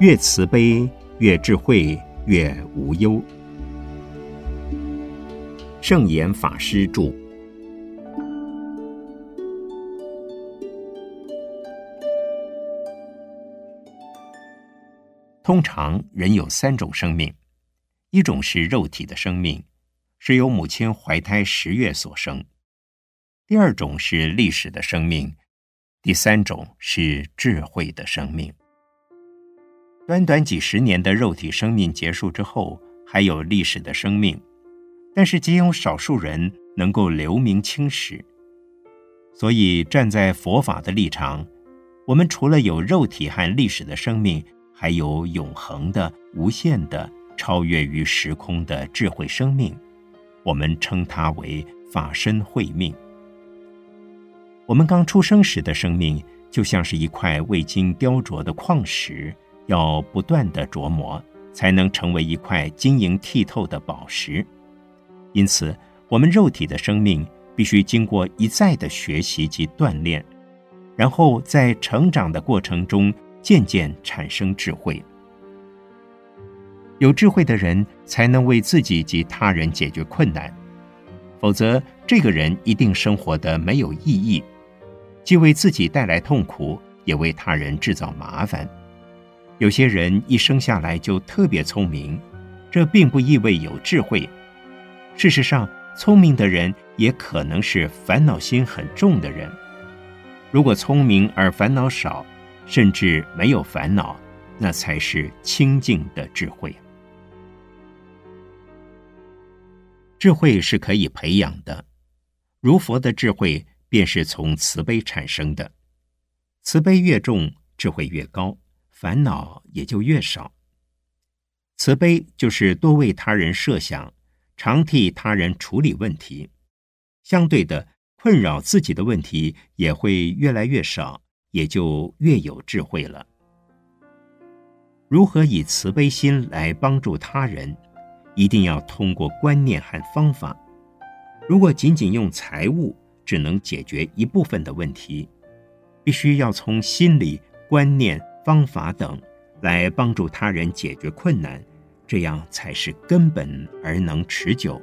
越慈悲，越智慧，越无忧。圣严法师著。通常人有三种生命，一种是肉体的生命，是由母亲怀胎十月所生；第二种是历史的生命；第三种是智慧的生命。短短几十年的肉体生命结束之后，还有历史的生命，但是仅有少数人能够留名青史。所以，站在佛法的立场，我们除了有肉体和历史的生命，还有永恒的、无限的、超越于时空的智慧生命，我们称它为法身慧命。我们刚出生时的生命，就像是一块未经雕琢的矿石。要不断的琢磨，才能成为一块晶莹剔透的宝石。因此，我们肉体的生命必须经过一再的学习及锻炼，然后在成长的过程中渐渐产生智慧。有智慧的人才能为自己及他人解决困难，否则这个人一定生活的没有意义，既为自己带来痛苦，也为他人制造麻烦。有些人一生下来就特别聪明，这并不意味有智慧。事实上，聪明的人也可能是烦恼心很重的人。如果聪明而烦恼少，甚至没有烦恼，那才是清净的智慧。智慧是可以培养的，如佛的智慧便是从慈悲产生的。慈悲越重，智慧越高。烦恼也就越少。慈悲就是多为他人设想，常替他人处理问题。相对的，困扰自己的问题也会越来越少，也就越有智慧了。如何以慈悲心来帮助他人，一定要通过观念和方法。如果仅仅用财物，只能解决一部分的问题，必须要从心理观念。方法等来帮助他人解决困难，这样才是根本而能持久。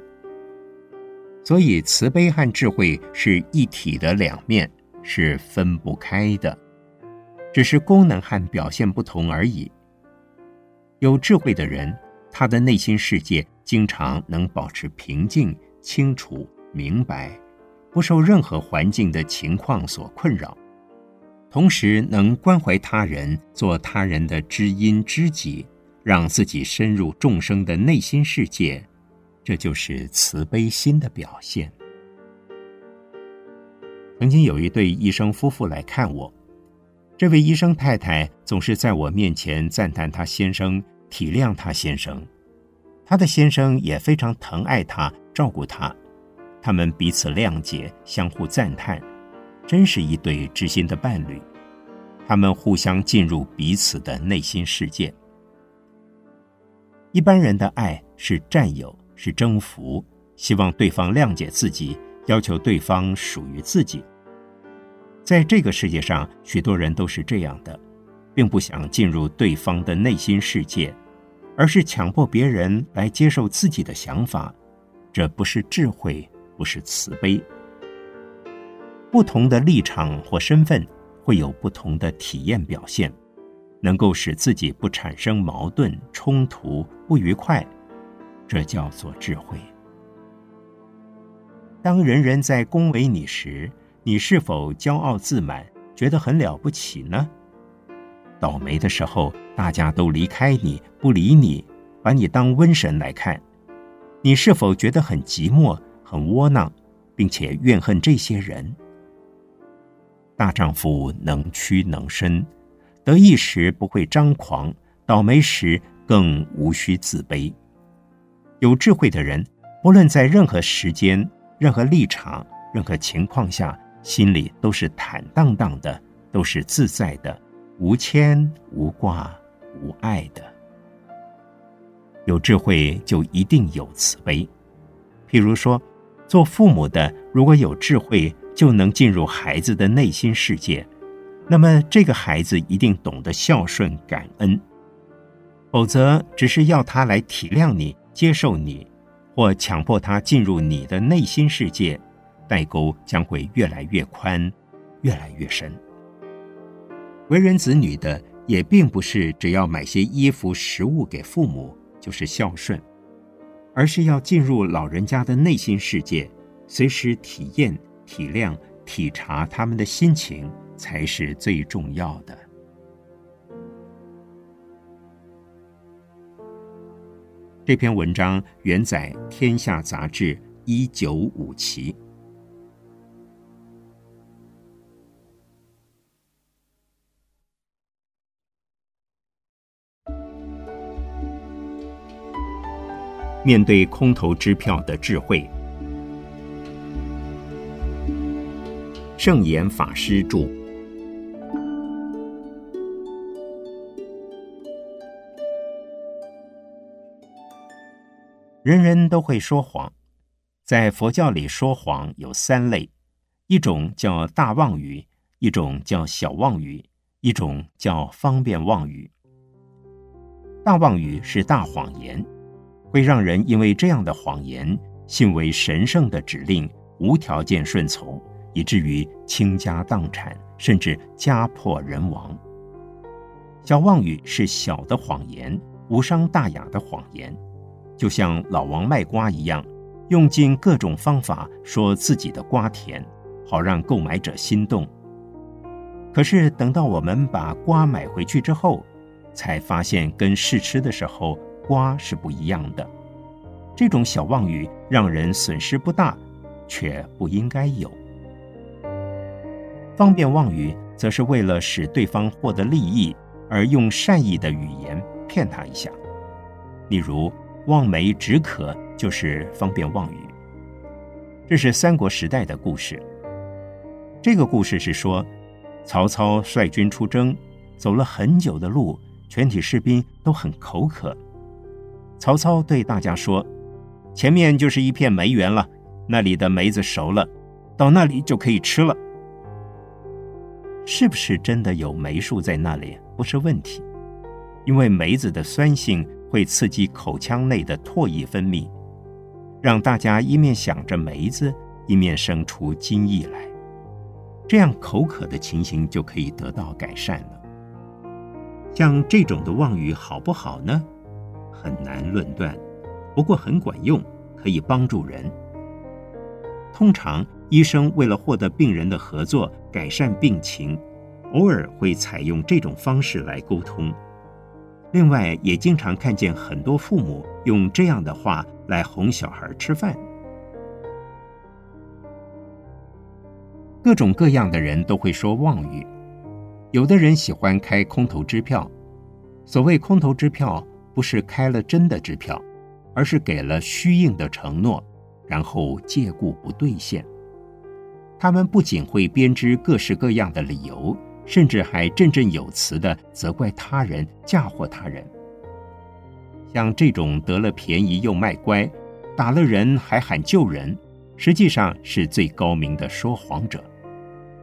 所以，慈悲和智慧是一体的两面，是分不开的，只是功能和表现不同而已。有智慧的人，他的内心世界经常能保持平静、清楚、明白，不受任何环境的情况所困扰。同时能关怀他人，做他人的知音知己，让自己深入众生的内心世界，这就是慈悲心的表现。曾经有一对医生夫妇来看我，这位医生太太总是在我面前赞叹他先生，体谅他先生，他的先生也非常疼爱他，照顾他，他们彼此谅解，相互赞叹。真是一对知心的伴侣，他们互相进入彼此的内心世界。一般人的爱是占有，是征服，希望对方谅解自己，要求对方属于自己。在这个世界上，许多人都是这样的，并不想进入对方的内心世界，而是强迫别人来接受自己的想法。这不是智慧，不是慈悲。不同的立场或身份会有不同的体验表现，能够使自己不产生矛盾冲突不愉快，这叫做智慧。当人人在恭维你时，你是否骄傲自满，觉得很了不起呢？倒霉的时候，大家都离开你不理你，把你当瘟神来看，你是否觉得很寂寞、很窝囊，并且怨恨这些人？大丈夫能屈能伸，得意时不会张狂，倒霉时更无需自卑。有智慧的人，不论在任何时间、任何立场、任何情况下，心里都是坦荡荡的，都是自在的，无牵无挂无爱的。有智慧就一定有慈悲。譬如说，做父母的如果有智慧。就能进入孩子的内心世界，那么这个孩子一定懂得孝顺感恩，否则只是要他来体谅你、接受你，或强迫他进入你的内心世界，代沟将会越来越宽，越来越深。为人子女的也并不是只要买些衣服、食物给父母就是孝顺，而是要进入老人家的内心世界，随时体验、体谅、体察他们的心情，才是最重要的。这篇文章原载《天下杂志》一九五期。面对空头支票的智慧，圣严法师著。人人都会说谎，在佛教里说谎有三类：一种叫大妄语，一种叫小妄语，一种叫方便妄语。大妄语是大谎言，会让人因为这样的谎言信为神圣的指令，无条件顺从，以至于倾家荡产，甚至家破人亡。小妄语是小的谎言，无伤大雅的谎言。就像老王卖瓜一样，用尽各种方法说自己的瓜甜，好让购买者心动。可是等到我们把瓜买回去之后，才发现跟试吃的时候瓜是不一样的。这种小妄语让人损失不大，却不应该有。方便妄语则是为了使对方获得利益，而用善意的语言骗他一下，例如。望梅止渴就是方便妄语。这是三国时代的故事。这个故事是说，曹操率军出征，走了很久的路，全体士兵都很口渴。曹操对大家说：“前面就是一片梅园了，那里的梅子熟了，到那里就可以吃了。”是不是真的有梅树在那里？不是问题，因为梅子的酸性。会刺激口腔内的唾液分泌，让大家一面想着梅子，一面生出津液来，这样口渴的情形就可以得到改善了。像这种的妄语好不好呢？很难论断，不过很管用，可以帮助人。通常医生为了获得病人的合作，改善病情，偶尔会采用这种方式来沟通。另外，也经常看见很多父母用这样的话来哄小孩吃饭。各种各样的人都会说妄语，有的人喜欢开空头支票。所谓空头支票，不是开了真的支票，而是给了虚应的承诺，然后借故不兑现。他们不仅会编织各式各样的理由。甚至还振振有词的责怪他人、嫁祸他人。像这种得了便宜又卖乖，打了人还喊救人，实际上是最高明的说谎者。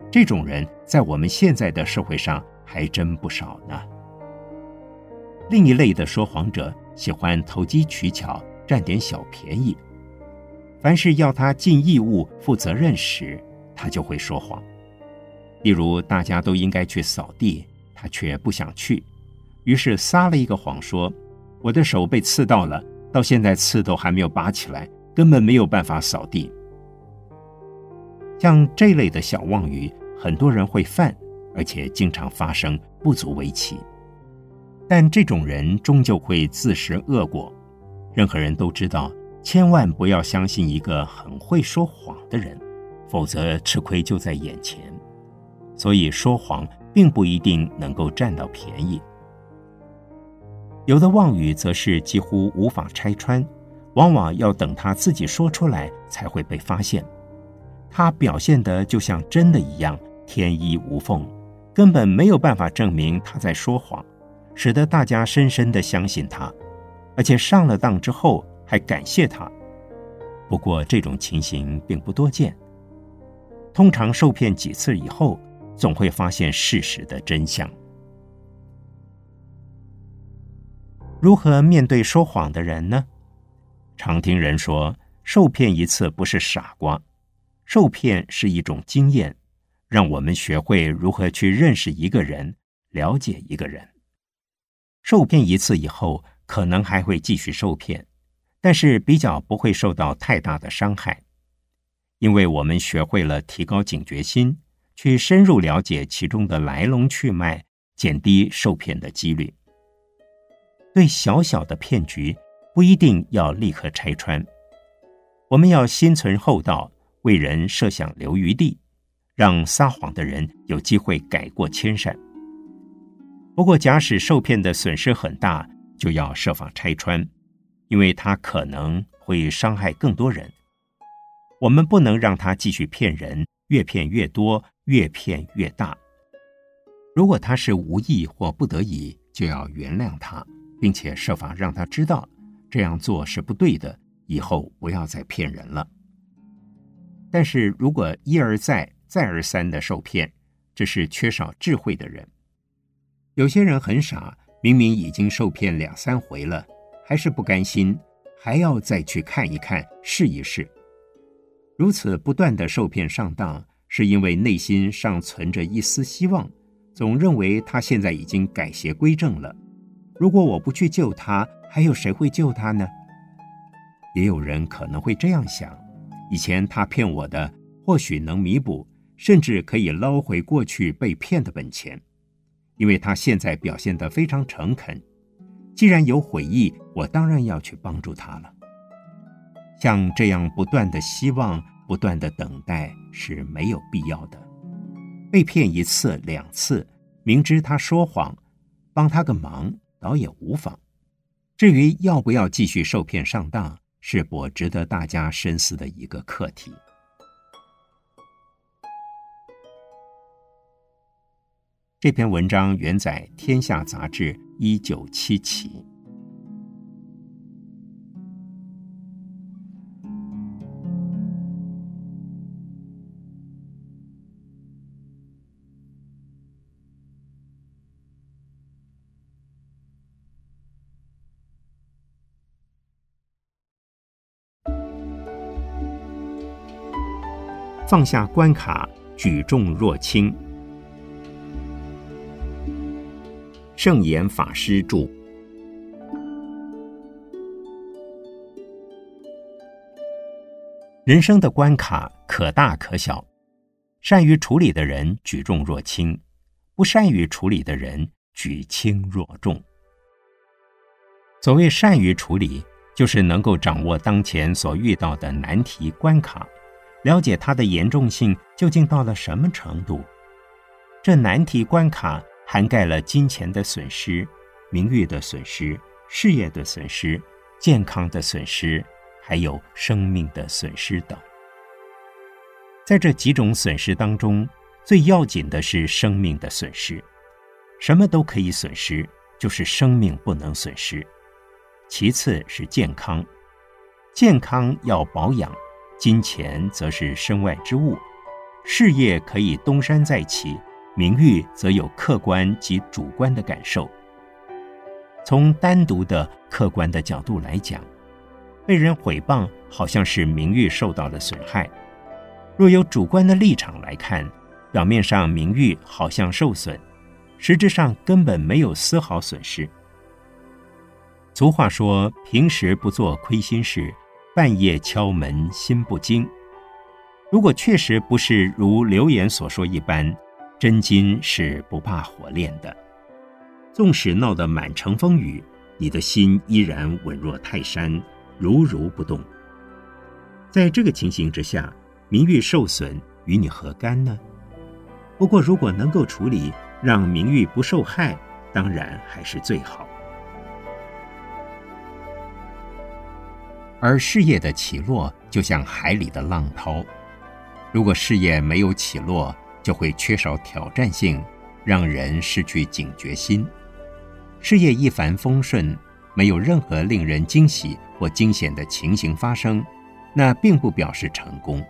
这种人在我们现在的社会上还真不少呢。另一类的说谎者喜欢投机取巧，占点小便宜。凡是要他尽义务、负责任时，他就会说谎。例如，大家都应该去扫地，他却不想去，于是撒了一个谎，说：“我的手被刺到了，到现在刺都还没有拔起来，根本没有办法扫地。”像这类的小妄语，很多人会犯，而且经常发生，不足为奇。但这种人终究会自食恶果。任何人都知道，千万不要相信一个很会说谎的人，否则吃亏就在眼前。所以说谎并不一定能够占到便宜，有的妄语则是几乎无法拆穿，往往要等他自己说出来才会被发现。他表现的就像真的一样，天衣无缝，根本没有办法证明他在说谎，使得大家深深的相信他，而且上了当之后还感谢他。不过这种情形并不多见，通常受骗几次以后。总会发现事实的真相。如何面对说谎的人呢？常听人说，受骗一次不是傻瓜，受骗是一种经验，让我们学会如何去认识一个人，了解一个人。受骗一次以后，可能还会继续受骗，但是比较不会受到太大的伤害，因为我们学会了提高警觉心，去深入了解其中的来龙去脉，减低受骗的几率。对小小的骗局，不一定要立刻拆穿。我们要心存厚道，为人设想留余地，让撒谎的人有机会改过迁善。不过，假使受骗的损失很大，就要设法拆穿，因为他可能会伤害更多人。我们不能让他继续骗人，越骗越多，越骗越大。如果他是无意或不得已，就要原谅他。并且设法让他知道这样做是不对的，以后不要再骗人了。但是如果一而再、再而三的受骗，这是缺少智慧的人。有些人很傻，明明已经受骗两三回了，还是不甘心，还要再去看一看、试一试。如此不断的受骗上当，是因为内心尚存着一丝希望，总认为他现在已经改邪归正了。如果我不去救他，还有谁会救他呢？也有人可能会这样想：以前他骗我的，或许能弥补，甚至可以捞回过去被骗的本钱，因为他现在表现得非常诚恳。既然有悔意，我当然要去帮助他了。像这样不断的希望、不断的等待是没有必要的。被骗一次两次，明知他说谎，帮他个忙。倒也无妨。至于要不要继续受骗上当，是我值得大家深思的一个课题。这篇文章原载《天下杂志》一九七期。放下关卡，举重若轻。圣严法师著。人生的关卡可大可小，善于处理的人举重若轻，不善于处理的人举轻若重。所谓善于处理，就是能够掌握当前所遇到的难题关卡。了解它的严重性究竟到了什么程度？这难题关卡涵盖了金钱的损失、名誉的损失、事业的损失、健康的损失，还有生命的损失等。在这几种损失当中，最要紧的是生命的损失。什么都可以损失，就是生命不能损失。其次是健康，健康要保养。金钱则是身外之物，事业可以东山再起，名誉则有客观及主观的感受。从单独的客观的角度来讲，被人毁谤好像是名誉受到了损害；若有主观的立场来看，表面上名誉好像受损，实质上根本没有丝毫损失。俗话说：“平时不做亏心事。”半夜敲门心不惊。如果确实不是如流言所说一般，真金是不怕火炼的。纵使闹得满城风雨，你的心依然稳若泰山，如如不动。在这个情形之下，名誉受损与你何干呢？不过，如果能够处理，让名誉不受害，当然还是最好。而事业的起落就像海里的浪涛，如果事业没有起落，就会缺少挑战性，让人失去警觉心。事业一帆风顺，没有任何令人惊喜或惊险的情形发生，那并不表示成功。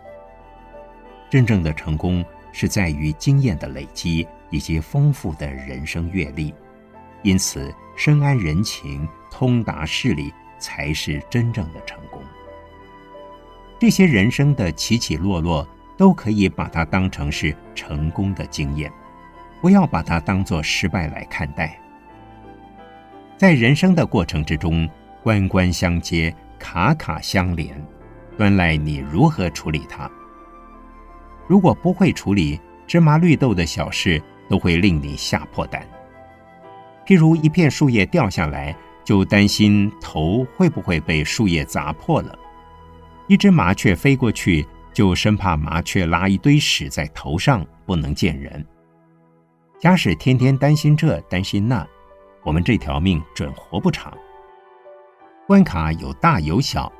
真正的成功是在于经验的累积以及丰富的人生阅历，因此深谙人情、通达事理，才是真正的成功。这些人生的起起落落，都可以把它当成是成功的经验，不要把它当作失败来看待。在人生的过程之中，关关相接，卡卡相连，端赖你如何处理它。如果不会处理芝麻绿豆的小事，都会令你吓破胆。譬如一片树叶掉下来，就担心头会不会被树叶砸破了。一只麻雀飞过去，就生怕麻雀拉一堆屎在头上，不能见人。假使天天担心这担心那，我们这条命准活不长。关卡有大有小，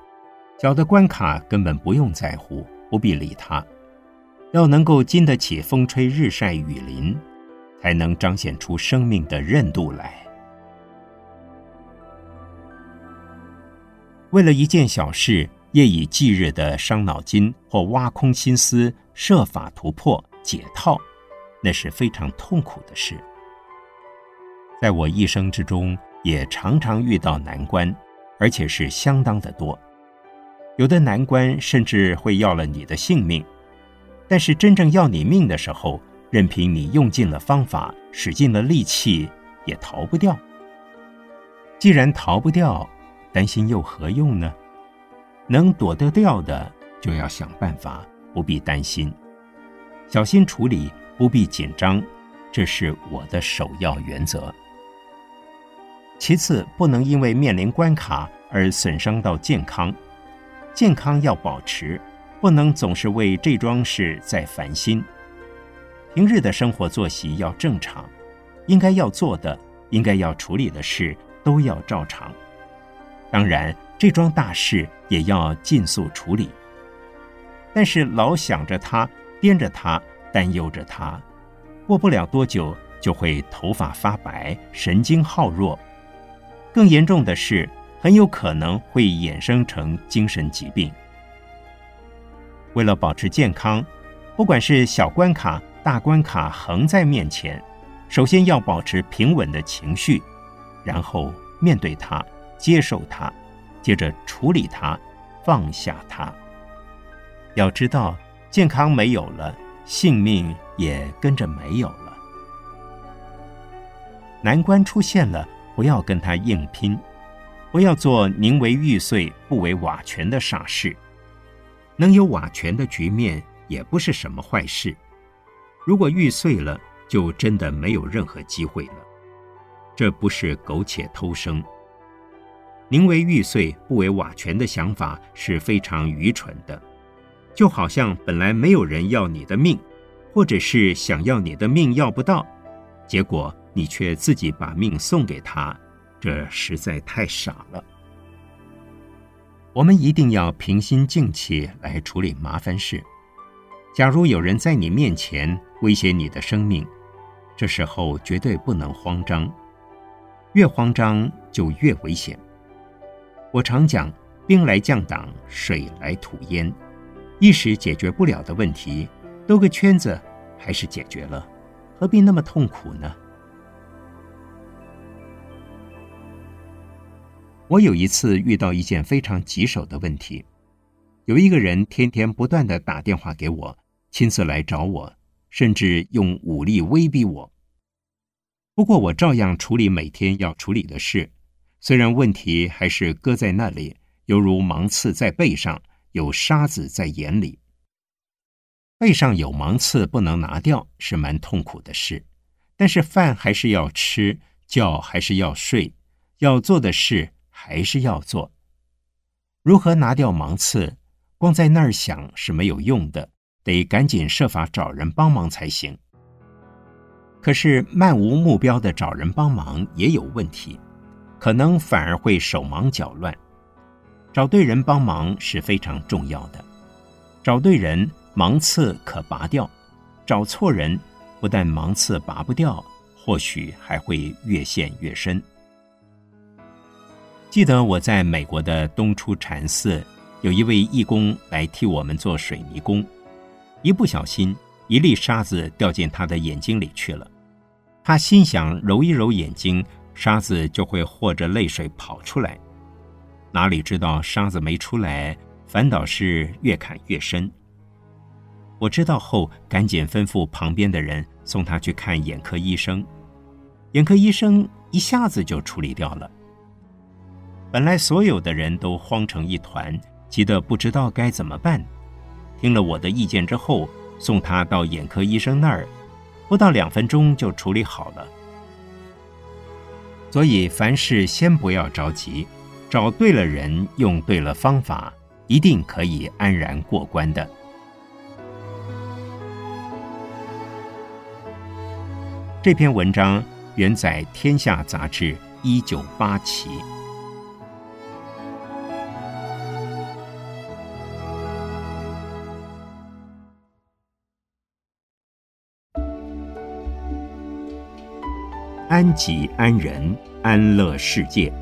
小的关卡根本不用在乎，不必理它。要能够经得起风吹日晒雨淋，才能彰显出生命的韧度来。为了一件小事。夜以继日的伤脑筋或挖空心思设法突破解套，那是非常痛苦的事。在我一生之中，也常常遇到难关，而且是相当的多。有的难关甚至会要了你的性命，但是真正要你命的时候，任凭你用尽了方法，使尽了力气，也逃不掉。既然逃不掉，担心又何用呢？能躲得掉的，就要想办法，不必担心，小心处理，不必紧张，这是我的首要原则。其次，不能因为面临关卡而损伤到健康，健康要保持，不能总是为这桩事在烦心。平日的生活作息要正常，应该要做的，应该要处理的事都要照常。当然。这桩大事也要尽速处理，但是老想着他，掂着他，担忧着他，过不了多久就会头发发白，神经耗弱。更严重的是，很有可能会衍生成精神疾病。为了保持健康，不管是小关卡、大关卡横在面前，首先要保持平稳的情绪，然后面对它，接受它。接着处理它，放下它。要知道，健康没有了，性命也跟着没有了。难关出现了，不要跟他硬拼，不要做宁为玉碎不为瓦全的傻事。能有瓦全的局面，也不是什么坏事。如果玉碎了，就真的没有任何机会了。这不是苟且偷生。宁为玉碎不为瓦全的想法是非常愚蠢的，就好像本来没有人要你的命，或者是想要你的命要不到，结果你却自己把命送给他，这实在太傻了。我们一定要平心静气来处理麻烦事。假如有人在你面前威胁你的生命，这时候绝对不能慌张，越慌张就越危险。我常讲，兵来将挡，水来土淹，一时解决不了的问题，兜个圈子还是解决了，何必那么痛苦呢？我有一次遇到一件非常棘手的问题，有一个人天天不断的打电话给我，亲自来找我，甚至用武力威逼我。不过我照样处理每天要处理的事。虽然问题还是搁在那里，犹如芒刺在背上，有沙子在眼里。背上有芒刺不能拿掉，是蛮痛苦的事。但是饭还是要吃，觉还是要睡，要做的事还是要做。如何拿掉芒刺？光在那儿想是没有用的，得赶紧设法找人帮忙才行。可是漫无目标的找人帮忙也有问题。可能反而会手忙脚乱。找对人帮忙是非常重要的。找对人，芒刺可拔掉；找错人，不但芒刺拔不掉，或许还会越陷越深。记得我在美国的东出禅寺，有一位义工来替我们做水泥工，一不小心，一粒沙子掉进他的眼睛里去了。他心想揉一揉眼睛。沙子就会和着泪水跑出来。哪里知道沙子没出来，反倒是越砍越深。我知道后，赶紧吩咐旁边的人送他去看眼科医生。眼科医生一下子就处理掉了。本来所有的人都慌成一团，急得不知道该怎么办。听了我的意见之后，送他到眼科医生那儿，不到两分钟就处理好了。所以凡事先不要着急，找对了人，用对了方法，一定可以安然过关的。这篇文章原载《天下》杂志一九八期。安己安人，安乐世界。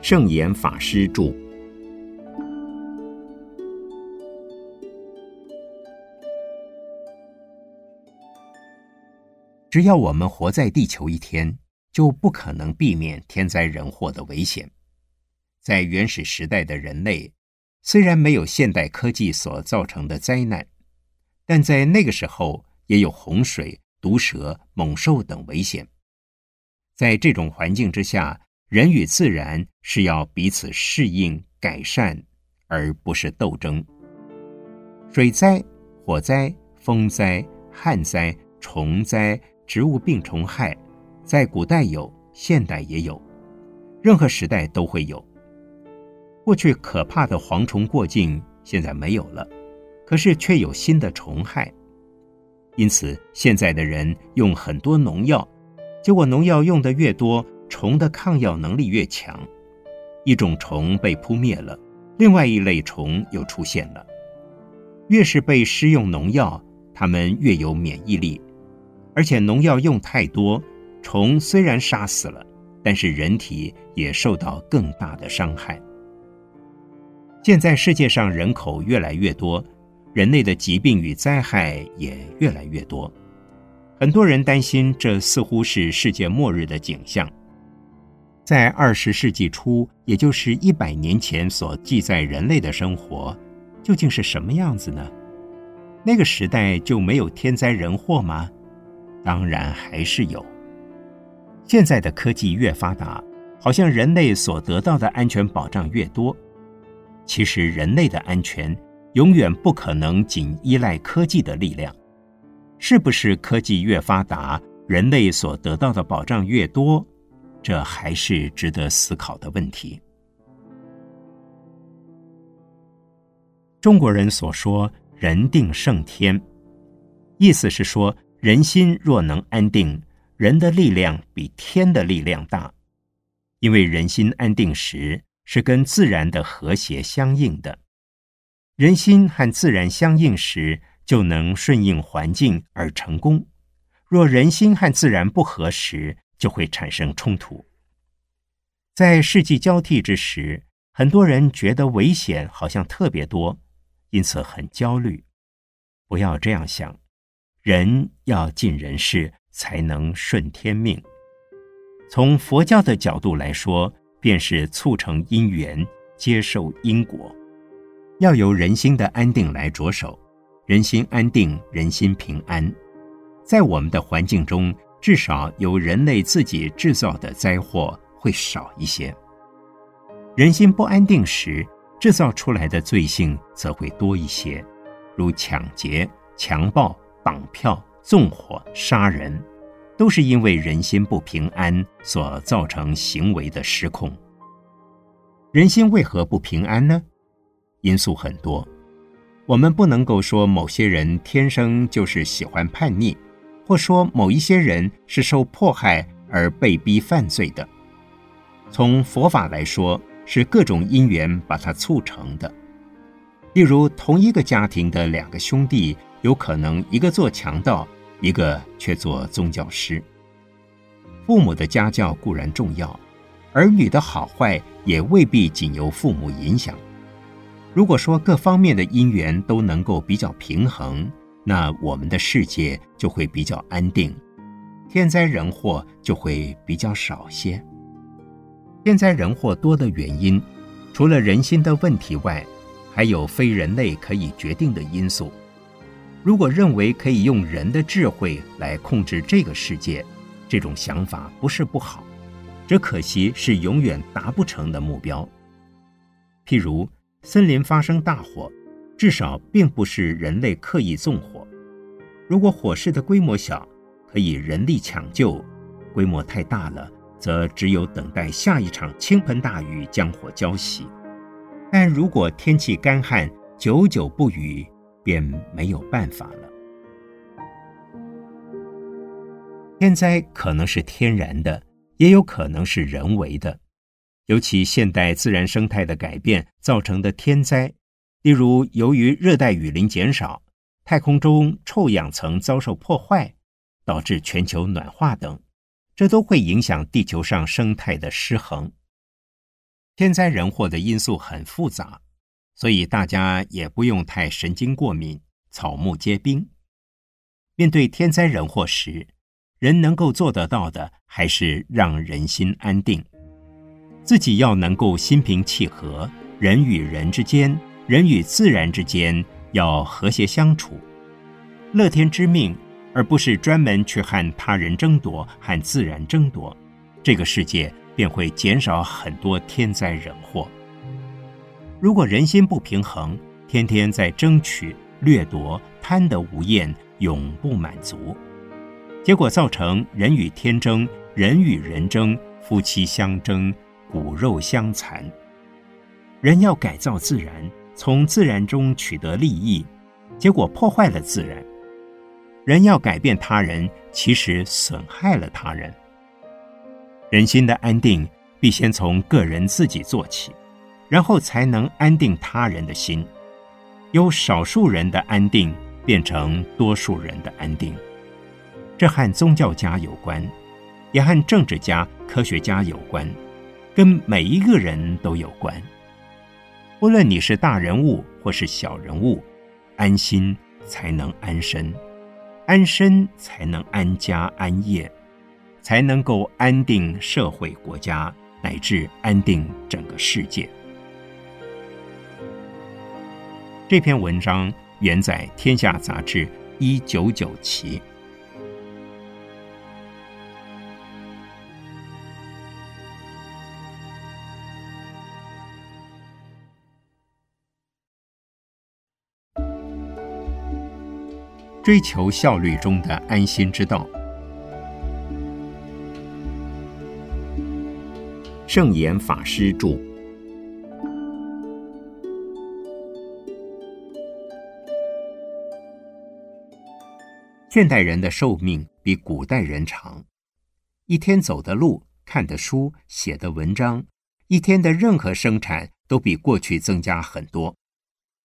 圣严法师著。只要我们活在地球一天，就不可能避免天灾人祸的危险。在原始时代的人类，虽然没有现代科技所造成的灾难，但在那个时候也有洪水、毒蛇、猛兽等危险。在这种环境之下，人与自然是要彼此适应、改善，而不是斗争。水灾、火灾、风灾、旱灾、虫灾。植物病虫害，在古代有，现代也有，任何时代都会有。过去可怕的蝗虫过境，现在没有了，可是却有新的虫害。因此，现在的人用很多农药，结果农药用的越多，虫的抗药能力越强。一种虫被扑灭了，另外一类虫又出现了。越是被施用农药，它们越有免疫力。而且农药用太多，虫虽然杀死了，但是人体也受到更大的伤害。现在世界上人口越来越多，人类的疾病与灾害也越来越多，很多人担心这似乎是世界末日的景象。在二十世纪初，也就是一百年前所记载人类的生活，究竟是什么样子呢？那个时代就没有天灾人祸吗？当然还是有。现在的科技越发达，好像人类所得到的安全保障越多。其实人类的安全永远不可能仅依赖科技的力量。是不是科技越发达，人类所得到的保障越多？这还是值得思考的问题。中国人所说“人定胜天”，意思是说。人心若能安定，人的力量比天的力量大，因为人心安定时是跟自然的和谐相应的。人心和自然相应时，就能顺应环境而成功；若人心和自然不合时，就会产生冲突。在世纪交替之时，很多人觉得危险好像特别多，因此很焦虑。不要这样想。人要尽人事，才能顺天命。从佛教的角度来说，便是促成因缘，接受因果。要由人心的安定来着手，人心安定，人心平安。在我们的环境中，至少由人类自己制造的灾祸会少一些。人心不安定时，制造出来的罪性则会多一些，如抢劫、强暴。绑票、纵火、杀人，都是因为人心不平安所造成行为的失控。人心为何不平安呢？因素很多，我们不能够说某些人天生就是喜欢叛逆，或说某一些人是受迫害而被逼犯罪的。从佛法来说，是各种因缘把它促成的。例如，同一个家庭的两个兄弟。有可能一个做强盗，一个却做宗教师。父母的家教固然重要，儿女的好坏也未必仅由父母影响。如果说各方面的因缘都能够比较平衡，那我们的世界就会比较安定，天灾人祸就会比较少些。天灾人祸多的原因，除了人心的问题外，还有非人类可以决定的因素。如果认为可以用人的智慧来控制这个世界，这种想法不是不好，只可惜是永远达不成的目标。譬如森林发生大火，至少并不是人类刻意纵火。如果火势的规模小，可以人力抢救；规模太大了，则只有等待下一场倾盆大雨将火浇熄。但如果天气干旱，久久不雨，便没有办法了。天灾可能是天然的，也有可能是人为的。尤其现代自然生态的改变造成的天灾，例如由于热带雨林减少、太空中臭氧层遭受破坏，导致全球暖化等，这都会影响地球上生态的失衡。天灾人祸的因素很复杂。所以大家也不用太神经过敏、草木皆兵。面对天灾人祸时，人能够做得到的，还是让人心安定，自己要能够心平气和，人与人之间、人与自然之间要和谐相处，乐天知命，而不是专门去和他人争夺、和自然争夺，这个世界便会减少很多天灾人祸。如果人心不平衡，天天在争取、掠夺、贪得无厌，永不满足，结果造成人与天争、人与人争、夫妻相争、骨肉相残。人要改造自然，从自然中取得利益，结果破坏了自然；人要改变他人，其实损害了他人。人心的安定，必先从个人自己做起。然后才能安定他人的心，由少数人的安定变成多数人的安定。这和宗教家有关，也和政治家、科学家有关，跟每一个人都有关。无论你是大人物或是小人物，安心才能安身，安身才能安家安业，才能够安定社会、国家，乃至安定整个世界。这篇文章原在《天下》杂志一九九期。追求效率中的安心之道，圣严法师著。现代人的寿命比古代人长，一天走的路、看的书、写的文章，一天的任何生产都比过去增加很多。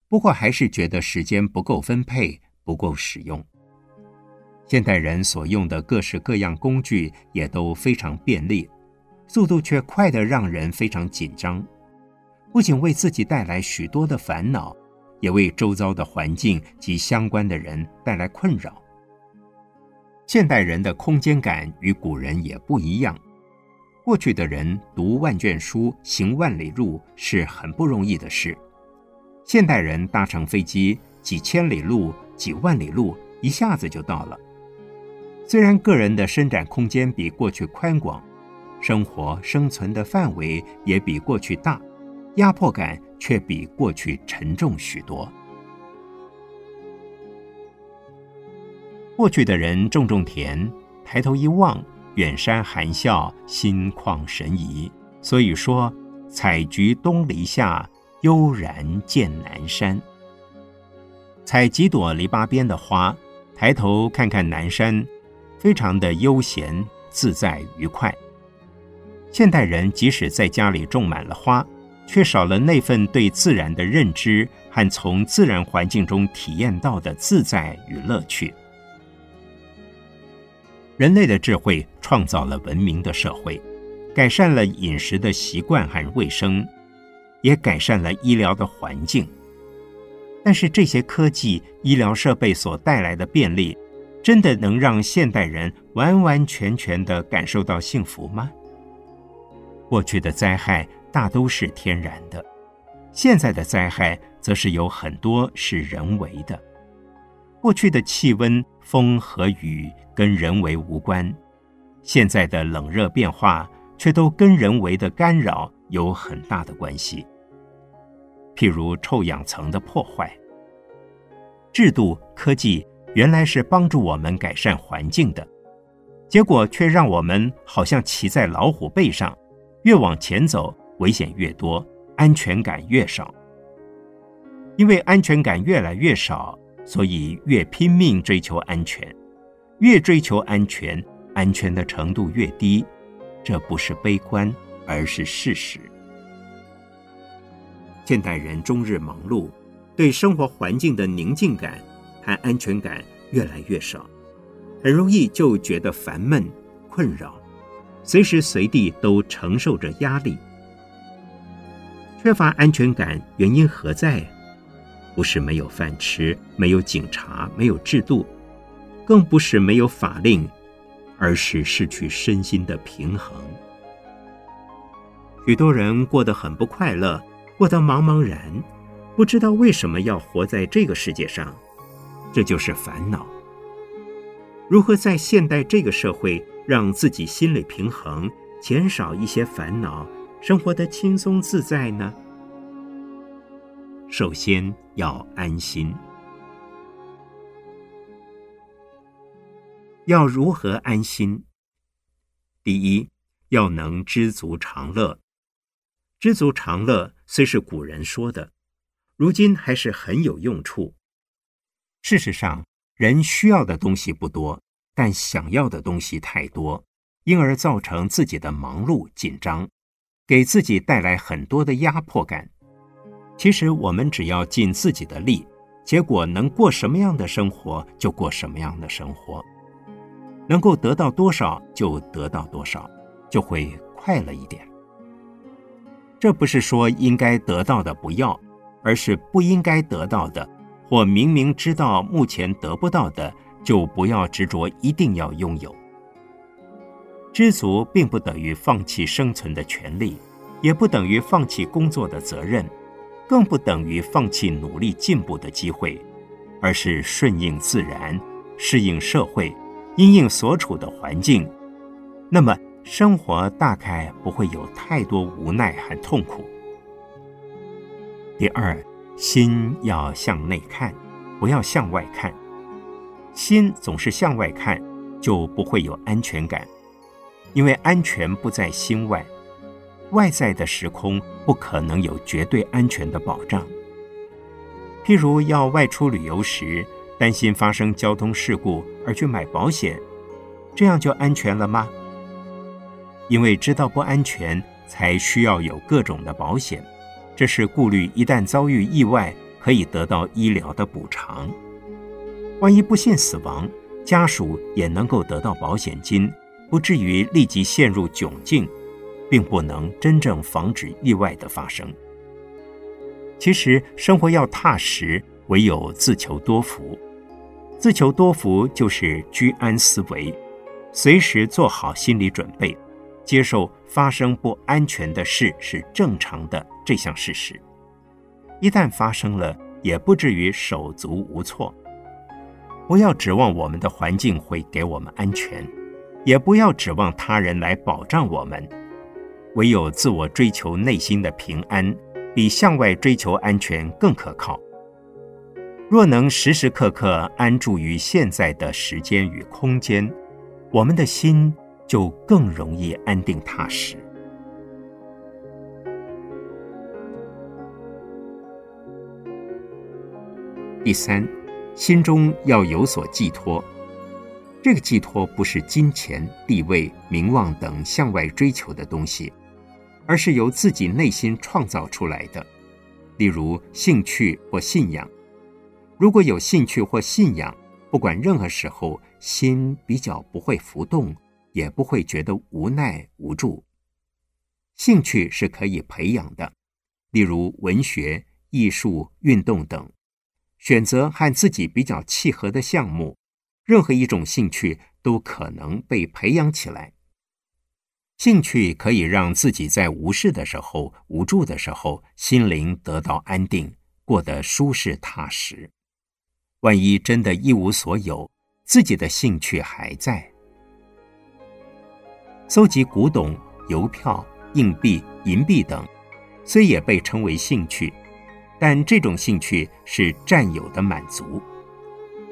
不过还是觉得时间不够分配，不够使用。现代人所用的各式各样工具也都非常便利，速度却快得让人非常紧张。不仅为自己带来许多的烦恼，也为周遭的环境及相关的人带来困扰。现代人的空间感与古人也不一样。过去的人读万卷书、行万里路是很不容易的事，现代人搭乘飞机几千里路、几万里路一下子就到了。虽然个人的伸展空间比过去宽广，生活生存的范围也比过去大，压迫感却比过去沉重许多。过去的人种种田，抬头一望，远山含笑，心旷神怡。所以说，采菊东篱下，悠然见南山。采几朵篱笆边的花，抬头看看南山，非常的悠闲自在愉快。现代人即使在家里种满了花，却少了那份对自然的认知和从自然环境中体验到的自在与乐趣。人类的智慧创造了文明的社会，改善了饮食的习惯和卫生，也改善了医疗的环境。但是这些科技、医疗设备所带来的便利，真的能让现代人完完全全的感受到幸福吗？过去的灾害大都是天然的，现在的灾害则是有很多是人为的。过去的气温、风和雨跟人为无关，现在的冷热变化却都跟人为的干扰有很大的关系。譬如臭氧层的破坏，制度科技原来是帮助我们改善环境的，结果却让我们好像骑在老虎背上，越往前走危险越多，安全感越少。因为安全感越来越少。所以越拼命追求安全，越追求安全，安全的程度越低。这不是悲观，而是事实。现代人终日忙碌，对生活环境的宁静感和安全感越来越少，很容易就觉得烦闷、困扰，随时随地都承受着压力。缺乏安全感，原因何在？不是没有饭吃，没有警察，没有制度，更不是没有法令，而是失去身心的平衡。许多人过得很不快乐，过得茫茫然，不知道为什么要活在这个世界上，这就是烦恼。如何在现代这个社会让自己心理平衡，减少一些烦恼，生活的轻松自在呢？首先要安心。要如何安心？第一，要能知足常乐。知足常乐虽是古人说的，如今还是很有用处。事实上，人需要的东西不多，但想要的东西太多，因而造成自己的忙碌紧张，给自己带来很多的压迫感。其实我们只要尽自己的力，结果能过什么样的生活就过什么样的生活，能够得到多少就得到多少，就会快乐一点。这不是说应该得到的不要，而是不应该得到的，或明明知道目前得不到的，就不要执着一定要拥有。知足并不等于放弃生存的权利，也不等于放弃工作的责任。更不等于放弃努力进步的机会，而是顺应自然，适应社会，因应所处的环境，那么生活大概不会有太多无奈和痛苦。第二，心要向内看，不要向外看。心总是向外看，就不会有安全感，因为安全不在心外。外在的时空不可能有绝对安全的保障。譬如要外出旅游时，担心发生交通事故而去买保险，这样就安全了吗？因为知道不安全，才需要有各种的保险，这是顾虑一旦遭遇意外，可以得到医疗的补偿。万一不幸死亡，家属也能够得到保险金，不至于立即陷入窘境。并不能真正防止意外的发生。其实，生活要踏实，唯有自求多福。自求多福就是居安思危，随时做好心理准备，接受发生不安全的事是正常的这项事实。一旦发生了，也不至于手足无措。不要指望我们的环境会给我们安全，也不要指望他人来保障我们。唯有自我追求内心的平安，比向外追求安全更可靠。若能时时刻刻安住于现在的时间与空间，我们的心就更容易安定踏实。第三，心中要有所寄托。这个寄托不是金钱、地位、名望等向外追求的东西。而是由自己内心创造出来的，例如兴趣或信仰。如果有兴趣或信仰，不管任何时候，心比较不会浮动，也不会觉得无奈无助。兴趣是可以培养的，例如文学、艺术、运动等，选择和自己比较契合的项目，任何一种兴趣都可能被培养起来。兴趣可以让自己在无事的时候、无助的时候，心灵得到安定，过得舒适踏实。万一真的一无所有，自己的兴趣还在。搜集古董、邮票、硬币、银币等，虽也被称为兴趣，但这种兴趣是占有的满足。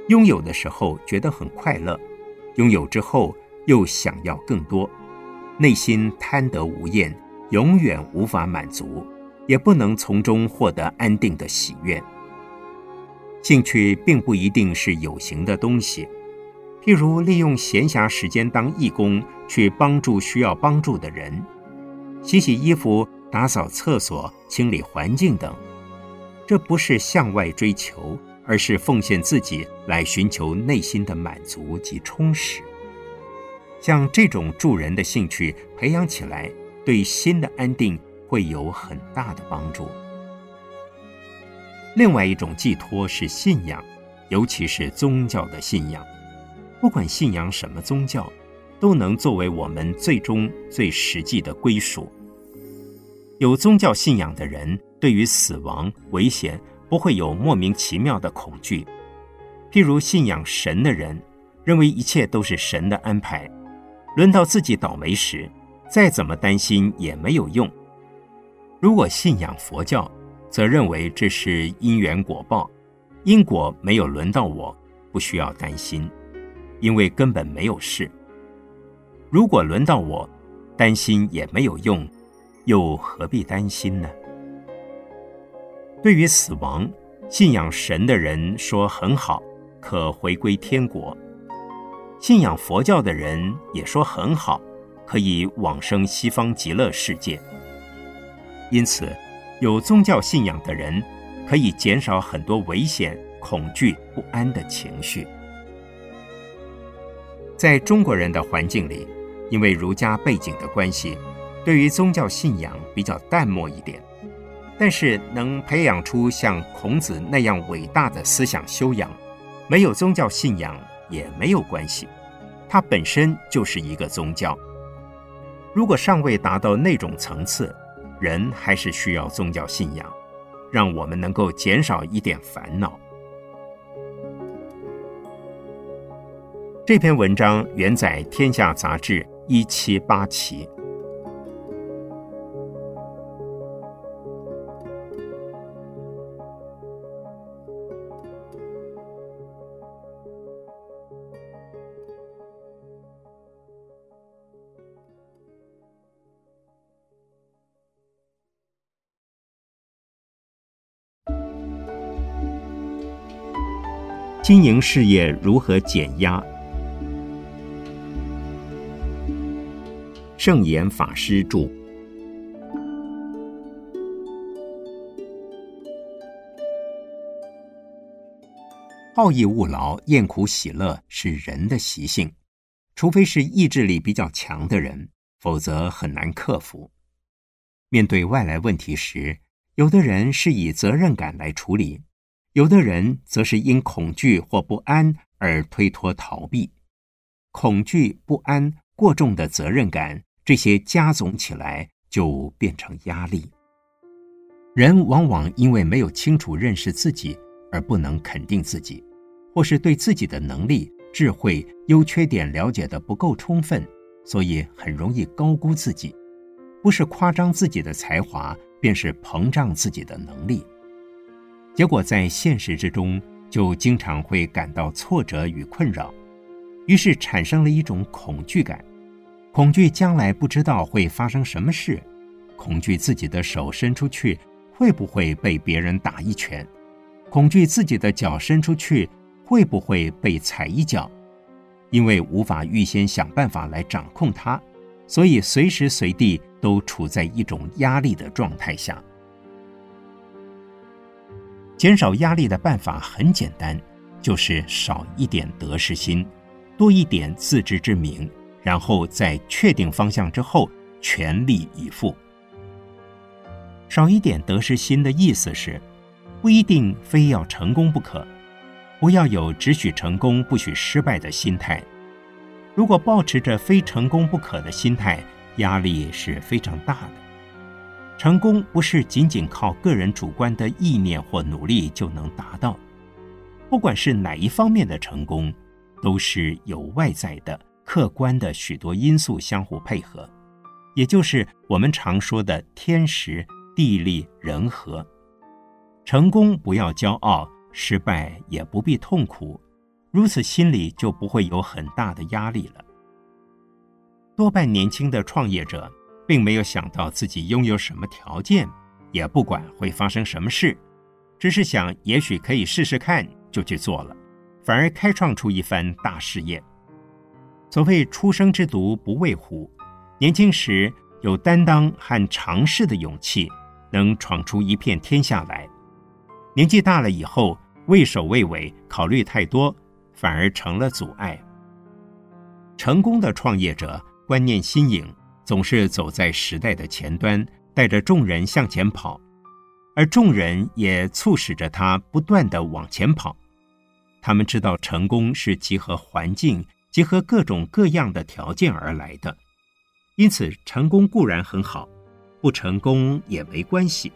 拥有的时候觉得很快乐，拥有之后又想要更多。内心贪得无厌，永远无法满足，也不能从中获得安定的喜悦。兴趣并不一定是有形的东西，譬如利用闲暇时间当义工，去帮助需要帮助的人，洗洗衣服、打扫厕所、清理环境等。这不是向外追求，而是奉献自己来寻求内心的满足及充实。像这种助人的兴趣培养起来，对心的安定会有很大的帮助。另外一种寄托是信仰，尤其是宗教的信仰。不管信仰什么宗教，都能作为我们最终最实际的归属。有宗教信仰的人，对于死亡危险不会有莫名其妙的恐惧。譬如信仰神的人，认为一切都是神的安排。轮到自己倒霉时，再怎么担心也没有用。如果信仰佛教，则认为这是因缘果报，因果没有轮到我，不需要担心，因为根本没有事。如果轮到我，担心也没有用，又何必担心呢？对于死亡，信仰神的人说很好，可回归天国。信仰佛教的人也说很好，可以往生西方极乐世界。因此，有宗教信仰的人可以减少很多危险、恐惧、不安的情绪。在中国人的环境里，因为儒家背景的关系，对于宗教信仰比较淡漠一点。但是，能培养出像孔子那样伟大的思想修养，没有宗教信仰。也没有关系，它本身就是一个宗教。如果尚未达到那种层次，人还是需要宗教信仰，让我们能够减少一点烦恼。这篇文章原载《天下杂志》一七八期。经营事业如何减压？正言法师著。好逸恶劳、厌苦喜乐是人的习性，除非是意志力比较强的人，否则很难克服。面对外来问题时，有的人是以责任感来处理。有的人则是因恐惧或不安而推脱逃避，恐惧、不安、过重的责任感，这些加总起来就变成压力。人往往因为没有清楚认识自己而不能肯定自己，或是对自己的能力、智慧、优缺点了解的不够充分，所以很容易高估自己，不是夸张自己的才华，便是膨胀自己的能力。结果在现实之中，就经常会感到挫折与困扰，于是产生了一种恐惧感，恐惧将来不知道会发生什么事，恐惧自己的手伸出去会不会被别人打一拳，恐惧自己的脚伸出去会不会被踩一脚，因为无法预先想办法来掌控它，所以随时随地都处在一种压力的状态下。减少压力的办法很简单，就是少一点得失心，多一点自知之明，然后在确定方向之后全力以赴。少一点得失心的意思是，不一定非要成功不可，不要有只许成功不许失败的心态。如果保持着非成功不可的心态，压力是非常大的。成功不是仅仅靠个人主观的意念或努力就能达到，不管是哪一方面的成功，都是有外在的、客观的许多因素相互配合，也就是我们常说的天时、地利、人和。成功不要骄傲，失败也不必痛苦，如此心里就不会有很大的压力了。多半年轻的创业者。并没有想到自己拥有什么条件，也不管会发生什么事，只是想也许可以试试看，就去做了，反而开创出一番大事业。所谓“初生之犊不畏虎”，年轻时有担当和尝试的勇气，能闯出一片天下来；年纪大了以后，畏首畏尾，考虑太多，反而成了阻碍。成功的创业者观念新颖。总是走在时代的前端，带着众人向前跑，而众人也促使着他不断的往前跑。他们知道成功是集合环境、结合各种各样的条件而来的，因此成功固然很好，不成功也没关系，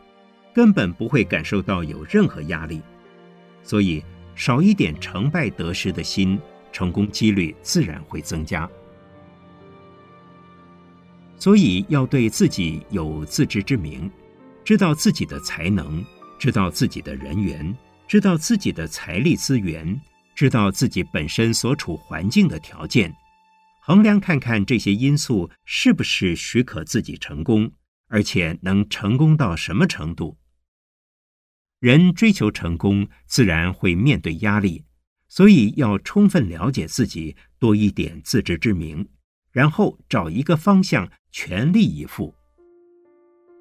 根本不会感受到有任何压力。所以少一点成败得失的心，成功几率自然会增加。所以要对自己有自知之明，知道自己的才能，知道自己的人缘，知道自己的财力资源，知道自己本身所处环境的条件，衡量看看这些因素是不是许可自己成功，而且能成功到什么程度。人追求成功，自然会面对压力，所以要充分了解自己，多一点自知之明。然后找一个方向，全力以赴。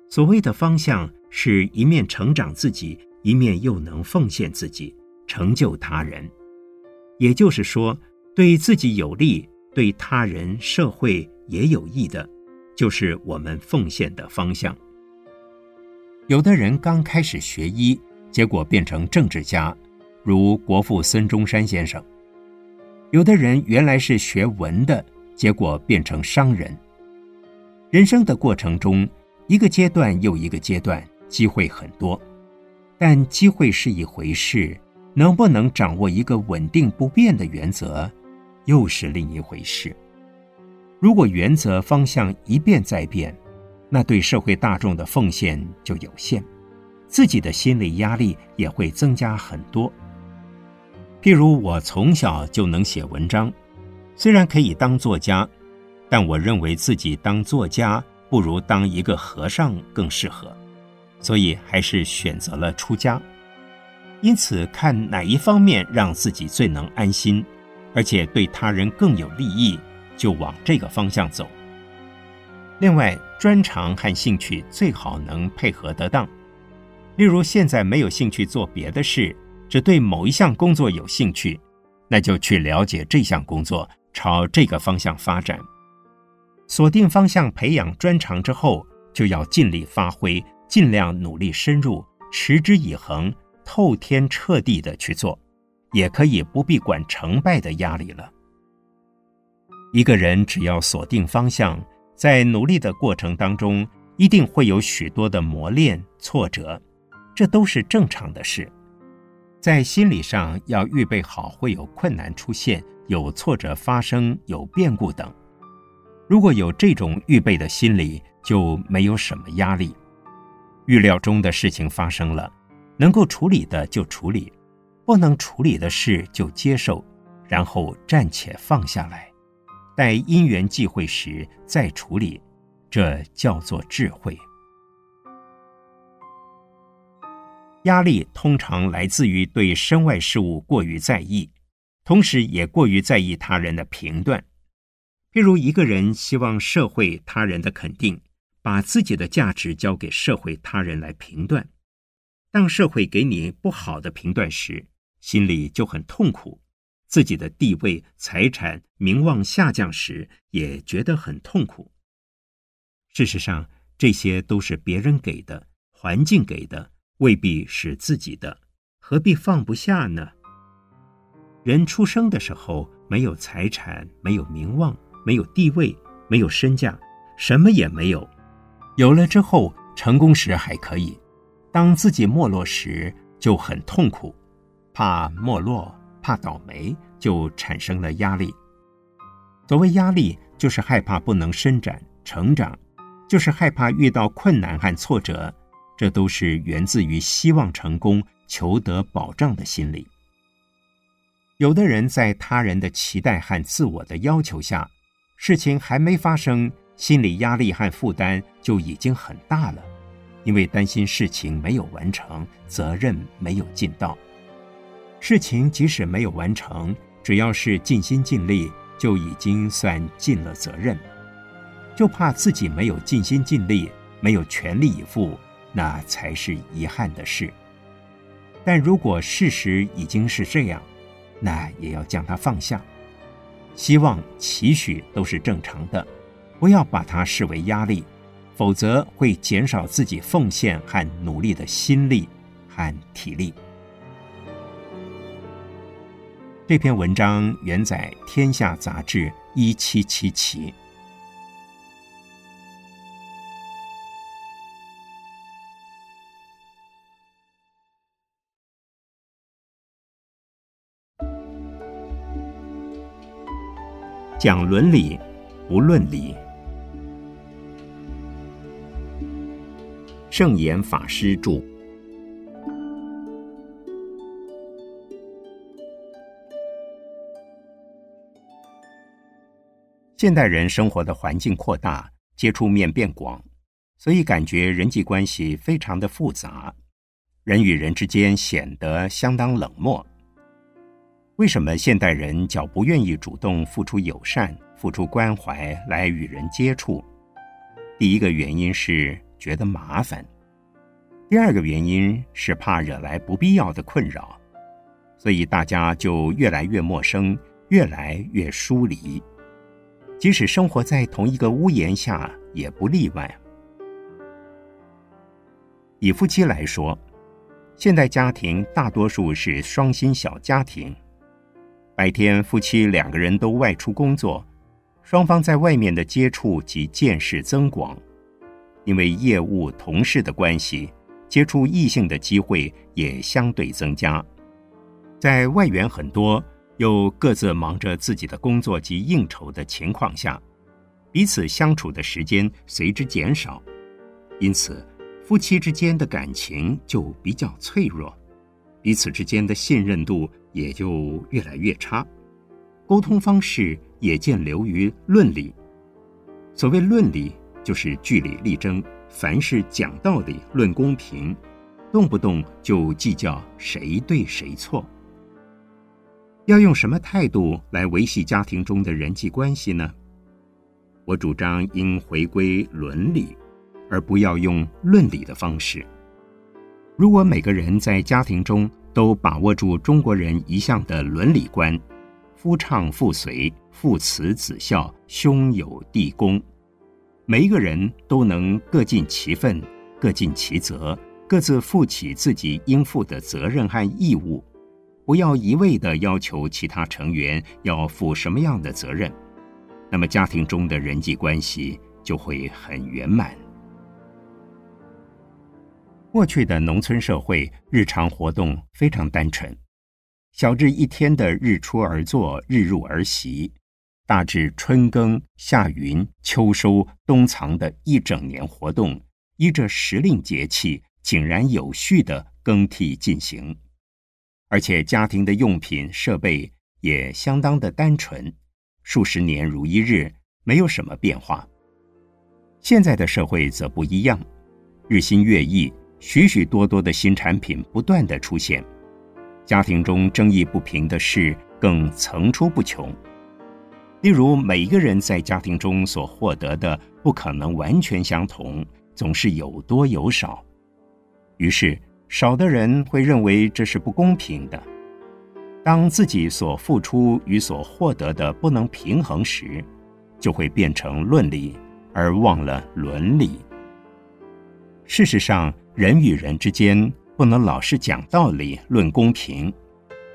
所谓的方向，是一面成长自己，一面又能奉献自己，成就他人。也就是说，对自己有利，对他人、社会也有益的，就是我们奉献的方向。有的人刚开始学医，结果变成政治家，如国父孙中山先生；有的人原来是学文的。结果变成商人。人生的过程中，一个阶段又一个阶段，机会很多，但机会是一回事，能不能掌握一个稳定不变的原则，又是另一回事。如果原则方向一变再变，那对社会大众的奉献就有限，自己的心理压力也会增加很多。譬如我从小就能写文章。虽然可以当作家，但我认为自己当作家不如当一个和尚更适合，所以还是选择了出家。因此，看哪一方面让自己最能安心，而且对他人更有利益，就往这个方向走。另外，专长和兴趣最好能配合得当。例如，现在没有兴趣做别的事，只对某一项工作有兴趣，那就去了解这项工作。朝这个方向发展，锁定方向，培养专长之后，就要尽力发挥，尽量努力深入，持之以恒，透天彻地的去做，也可以不必管成败的压力了。一个人只要锁定方向，在努力的过程当中，一定会有许多的磨练、挫折，这都是正常的事。在心理上要预备好，会有困难出现。有挫折发生，有变故等。如果有这种预备的心理，就没有什么压力。预料中的事情发生了，能够处理的就处理，不能处理的事就接受，然后暂且放下来，待因缘际会时再处理。这叫做智慧。压力通常来自于对身外事物过于在意。同时，也过于在意他人的评断。譬如，一个人希望社会他人的肯定，把自己的价值交给社会他人来评断。当社会给你不好的评断时，心里就很痛苦；自己的地位、财产、名望下降时，也觉得很痛苦。事实上，这些都是别人给的，环境给的，未必是自己的，何必放不下呢？人出生的时候没有财产，没有名望，没有地位，没有身价，什么也没有。有了之后，成功时还可以；当自己没落时，就很痛苦，怕没落，怕倒霉，就产生了压力。所谓压力，就是害怕不能伸展成长，就是害怕遇到困难和挫折。这都是源自于希望成功、求得保障的心理。有的人在他人的期待和自我的要求下，事情还没发生，心理压力和负担就已经很大了，因为担心事情没有完成，责任没有尽到。事情即使没有完成，只要是尽心尽力，就已经算尽了责任。就怕自己没有尽心尽力，没有全力以赴。那才是遗憾的事。但如果事实已经是这样，那也要将它放下。希望、期许都是正常的，不要把它视为压力，否则会减少自己奉献和努力的心力和体力。这篇文章原载《天下杂志》一七七期。讲伦理，不论理。正言法师著。现代人生活的环境扩大，接触面变广，所以感觉人际关系非常的复杂，人与人之间显得相当冷漠。为什么现代人较不愿意主动付出友善、付出关怀来与人接触？第一个原因是觉得麻烦，第二个原因是怕惹来不必要的困扰，所以大家就越来越陌生，越来越疏离。即使生活在同一个屋檐下，也不例外。以夫妻来说，现代家庭大多数是双薪小家庭。白天，夫妻两个人都外出工作，双方在外面的接触及见识增广，因为业务同事的关系，接触异性的机会也相对增加。在外援很多，又各自忙着自己的工作及应酬的情况下，彼此相处的时间随之减少，因此夫妻之间的感情就比较脆弱，彼此之间的信任度。也就越来越差，沟通方式也渐流于论理。所谓论理，就是据理力争，凡事讲道理、论公平，动不动就计较谁对谁错。要用什么态度来维系家庭中的人际关系呢？我主张应回归伦理，而不要用论理的方式。如果每个人在家庭中，都把握住中国人一向的伦理观：夫唱妇随，父慈子孝，兄友弟恭。每一个人都能各尽其分，各尽其责，各自负起自己应负的责任和义务。不要一味的要求其他成员要负什么样的责任，那么家庭中的人际关系就会很圆满。过去的农村社会，日常活动非常单纯，小至一天的日出而作，日入而息，大致春耕、夏耘、秋收、冬藏的一整年活动，依着时令节气，井然有序的更替进行。而且家庭的用品设备也相当的单纯，数十年如一日，没有什么变化。现在的社会则不一样，日新月异。许许多多的新产品不断的出现，家庭中争议不平的事更层出不穷。例如，每一个人在家庭中所获得的不可能完全相同，总是有多有少。于是，少的人会认为这是不公平的。当自己所付出与所获得的不能平衡时，就会变成论理，而忘了伦理。事实上，人与人之间不能老是讲道理、论公平，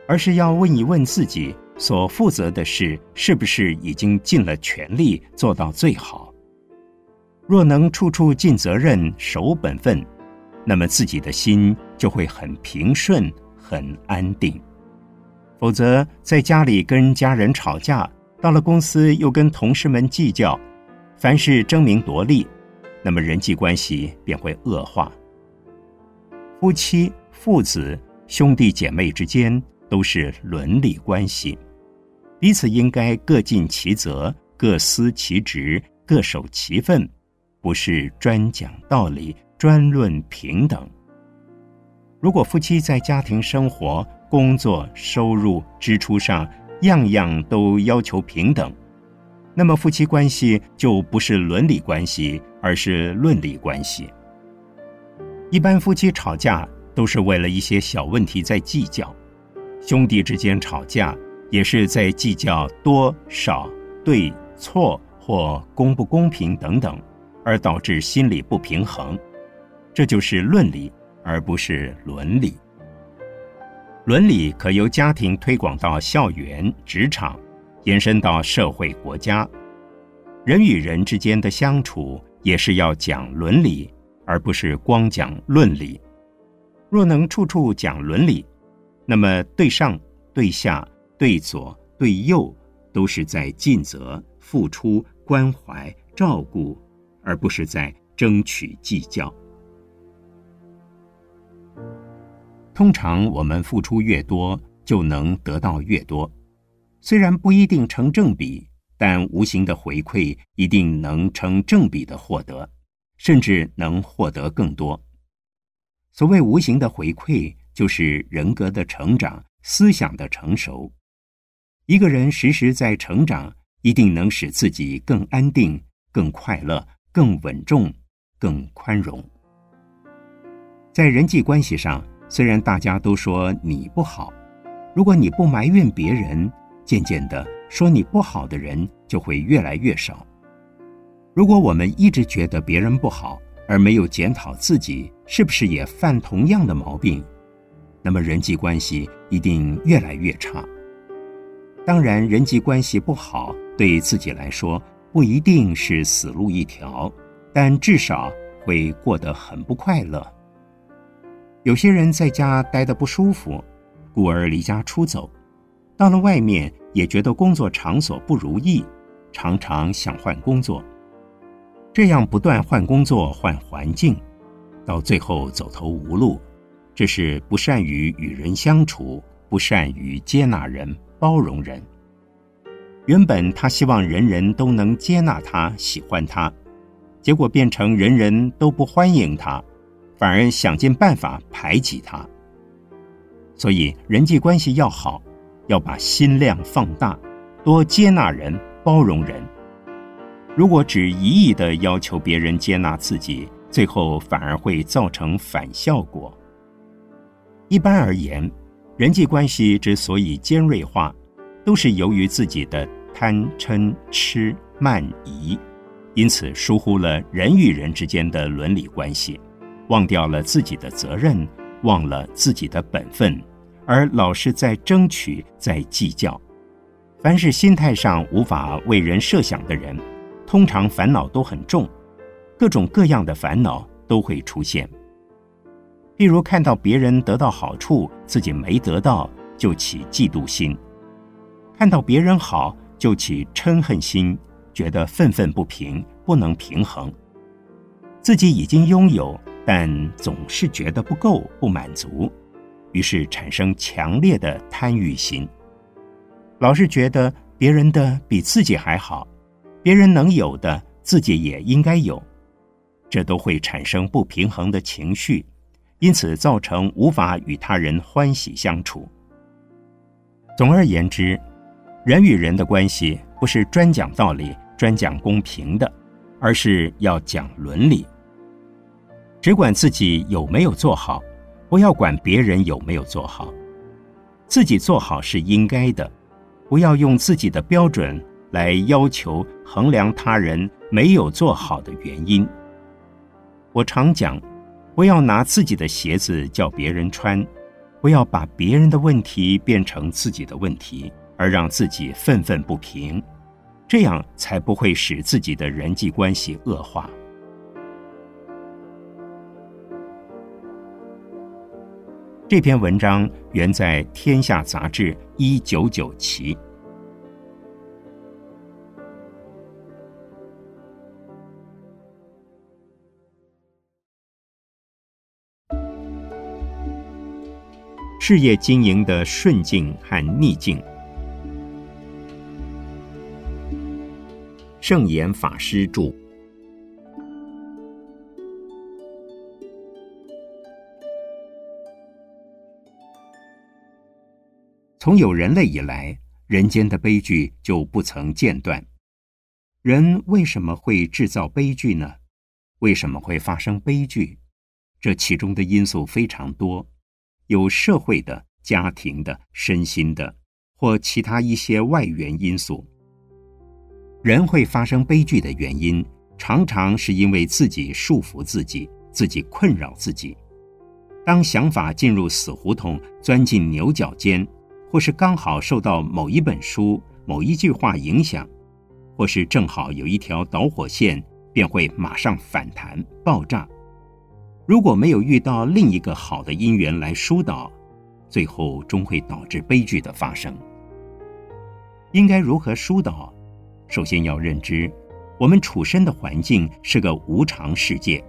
而是要问一问自己所负责的事是不是已经尽了全力做到最好。若能处处尽责任、守本分，那么自己的心就会很平顺、很安定。否则，在家里跟家人吵架，到了公司又跟同事们计较，凡事争名夺利，那么人际关系便会恶化。夫妻、父子、兄弟姐妹之间都是伦理关系，彼此应该各尽其责、各司其职、各守其分。不是专讲道理、专论平等。如果夫妻在家庭生活、工作、收入、支出上样样都要求平等，那么夫妻关系就不是伦理关系，而是论理关系。一般夫妻吵架都是为了一些小问题在计较，兄弟之间吵架也是在计较多少、对错或公不公平等等。而导致心理不平衡，这就是论理，而不是伦理。伦理可由家庭推广到校园、职场，延伸到社会、国家。人与人之间的相处也是要讲伦理，而不是光讲论理。若能处处讲伦理，那么对上、对下、对左、对右，都是在尽责、付出、关怀、照顾。而不是在争取计较。通常我们付出越多，就能得到越多，虽然不一定成正比，但无形的回馈一定能成正比的获得，甚至能获得更多。所谓无形的回馈，就是人格的成长、思想的成熟。一个人时时在成长，一定能使自己更安定、更快乐。更稳重，更宽容。在人际关系上，虽然大家都说你不好，如果你不埋怨别人，渐渐的说你不好的人就会越来越少。如果我们一直觉得别人不好，而没有检讨自己是不是也犯同样的毛病，那么人际关系一定越来越差。当然，人际关系不好，对自己来说。不一定是死路一条，但至少会过得很不快乐。有些人在家待得不舒服，故而离家出走，到了外面也觉得工作场所不如意，常常想换工作。这样不断换工作、换环境，到最后走投无路，这是不善于与人相处，不善于接纳人、包容人。原本他希望人人都能接纳他、喜欢他，结果变成人人都不欢迎他，反而想尽办法排挤他。所以人际关系要好，要把心量放大，多接纳人、包容人。如果只一意的要求别人接纳自己，最后反而会造成反效果。一般而言，人际关系之所以尖锐化。都是由于自己的贪嗔痴慢疑，因此疏忽了人与人之间的伦理关系，忘掉了自己的责任，忘了自己的本分，而老是在争取，在计较。凡是心态上无法为人设想的人，通常烦恼都很重，各种各样的烦恼都会出现。譬如看到别人得到好处，自己没得到，就起嫉妒心。看到别人好就起嗔恨心，觉得愤愤不平，不能平衡。自己已经拥有，但总是觉得不够、不满足，于是产生强烈的贪欲心。老是觉得别人的比自己还好，别人能有的自己也应该有，这都会产生不平衡的情绪，因此造成无法与他人欢喜相处。总而言之。人与人的关系不是专讲道理、专讲公平的，而是要讲伦理。只管自己有没有做好，不要管别人有没有做好。自己做好是应该的，不要用自己的标准来要求衡量他人没有做好的原因。我常讲，不要拿自己的鞋子叫别人穿，不要把别人的问题变成自己的问题，而让自己愤愤不平，这样才不会使自己的人际关系恶化。这篇文章原在《天下》杂志一九九期。事业经营的顺境和逆境。圣严法师著。从有人类以来，人间的悲剧就不曾间断。人为什么会制造悲剧呢？为什么会发生悲剧？这其中的因素非常多。有社会的、家庭的、身心的，或其他一些外源因素。人会发生悲剧的原因，常常是因为自己束缚自己，自己困扰自己。当想法进入死胡同，钻进牛角尖，或是刚好受到某一本书、某一句话影响，或是正好有一条导火线，便会马上反弹、爆炸。如果没有遇到另一个好的因缘来疏导，最后终会导致悲剧的发生。应该如何疏导？首先要认知，我们处身的环境是个无常世界，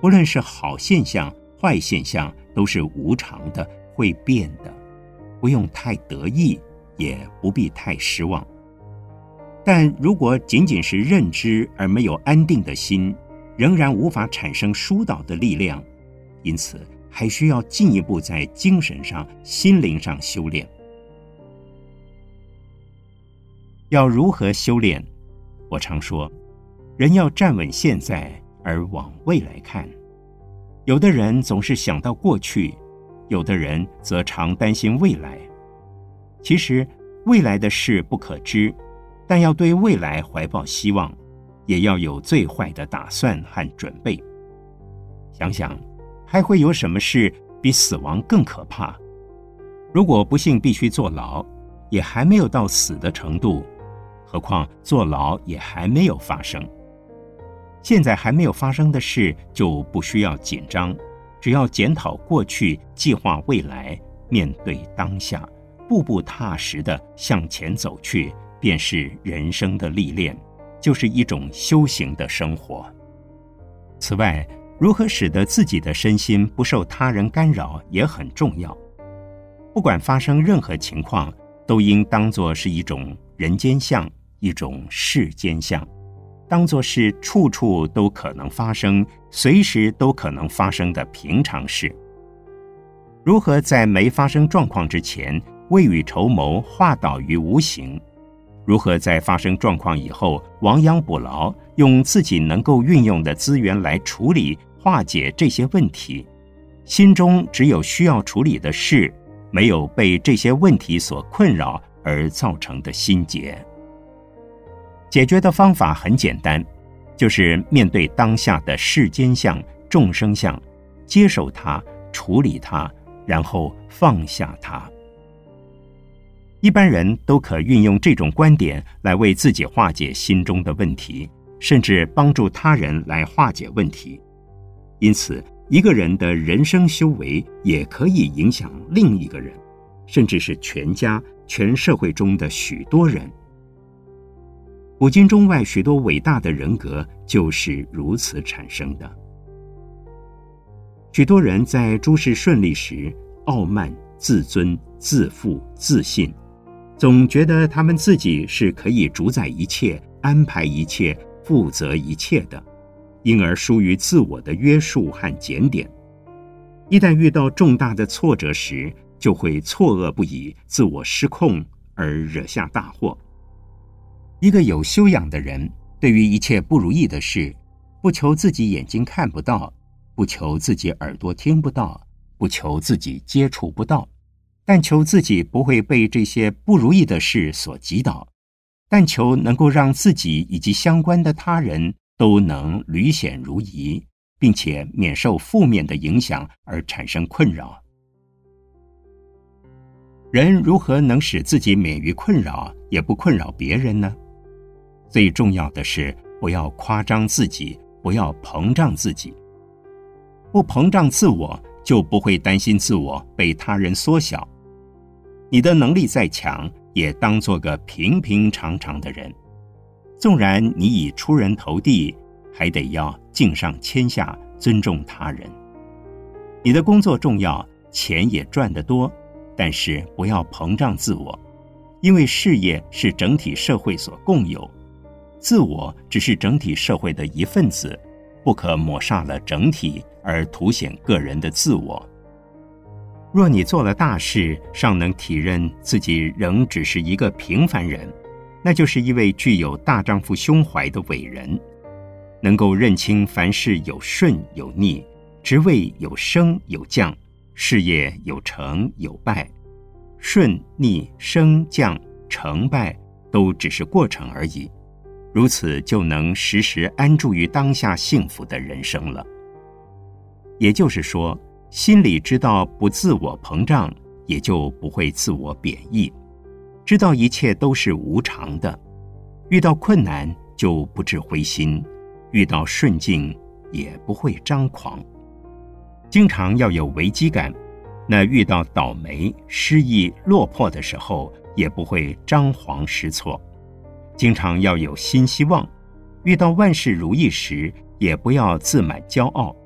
不论是好现象、坏现象，都是无常的，会变的。不用太得意，也不必太失望。但如果仅仅是认知而没有安定的心，仍然无法产生疏导的力量，因此还需要进一步在精神上、心灵上修炼。要如何修炼？我常说，人要站稳现在，而往未来看。有的人总是想到过去，有的人则常担心未来。其实未来的事不可知，但要对未来怀抱希望。也要有最坏的打算和准备。想想，还会有什么事比死亡更可怕？如果不幸必须坐牢，也还没有到死的程度，何况坐牢也还没有发生。现在还没有发生的事，就不需要紧张，只要检讨过去，计划未来，面对当下，步步踏实的向前走去，便是人生的历练。就是一种修行的生活。此外，如何使得自己的身心不受他人干扰也很重要。不管发生任何情况，都应当作是一种人间相，一种世间相，当作是处处都可能发生、随时都可能发生的平常事。如何在没发生状况之前，未雨绸缪，化导于无形？如何在发生状况以后亡羊补牢，用自己能够运用的资源来处理化解这些问题？心中只有需要处理的事，没有被这些问题所困扰而造成的心结。解决的方法很简单，就是面对当下的世间相、众生相，接受它，处理它，然后放下它。一般人都可运用这种观点来为自己化解心中的问题，甚至帮助他人来化解问题。因此，一个人的人生修为也可以影响另一个人，甚至是全家、全社会中的许多人。古今中外许多伟大的人格就是如此产生的。许多人在诸事顺利时，傲慢、自尊、自负、自信。总觉得他们自己是可以主宰一切、安排一切、负责一切的，因而疏于自我的约束和检点。一旦遇到重大的挫折时，就会错愕不已、自我失控，而惹下大祸。一个有修养的人，对于一切不如意的事，不求自己眼睛看不到，不求自己耳朵听不到，不求自己接触不到。但求自己不会被这些不如意的事所击倒，但求能够让自己以及相关的他人都能履险如夷，并且免受负面的影响而产生困扰。人如何能使自己免于困扰，也不困扰别人呢？最重要的是，不要夸张自己，不要膨胀自己。不膨胀自我，就不会担心自我被他人缩小。你的能力再强，也当做个平平常常的人。纵然你已出人头地，还得要敬上谦下，尊重他人。你的工作重要，钱也赚得多，但是不要膨胀自我，因为事业是整体社会所共有。自我只是整体社会的一份子，不可抹杀了整体而凸显个人的自我。若你做了大事，尚能体认自己仍只是一个平凡人，那就是一位具有大丈夫胸怀的伟人，能够认清凡事有顺有逆，职位有升有降，事业有成有败，顺逆升降成败都只是过程而已。如此就能时时安住于当下幸福的人生了。也就是说，心里知道不自我膨胀，也就不会自我贬义；知道一切都是无常的，遇到困难就不致灰心，遇到顺境也不会张狂。经常要有危机感，那遇到倒霉、失意、落魄的时候，也不会张皇失措。经常要有新希望，遇到万事如意时，也不要自满骄傲。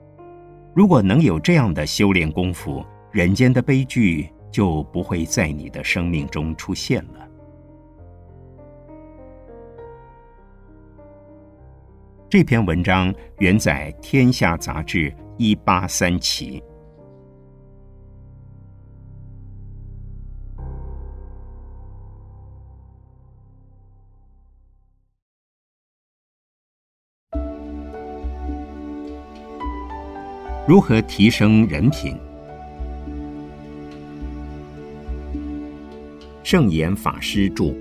如果能有这样的修炼功夫，人间的悲剧就不会在你的生命中出现了。这篇文章原载《天下》杂志一八三期。如何提升人品？圣严法师著。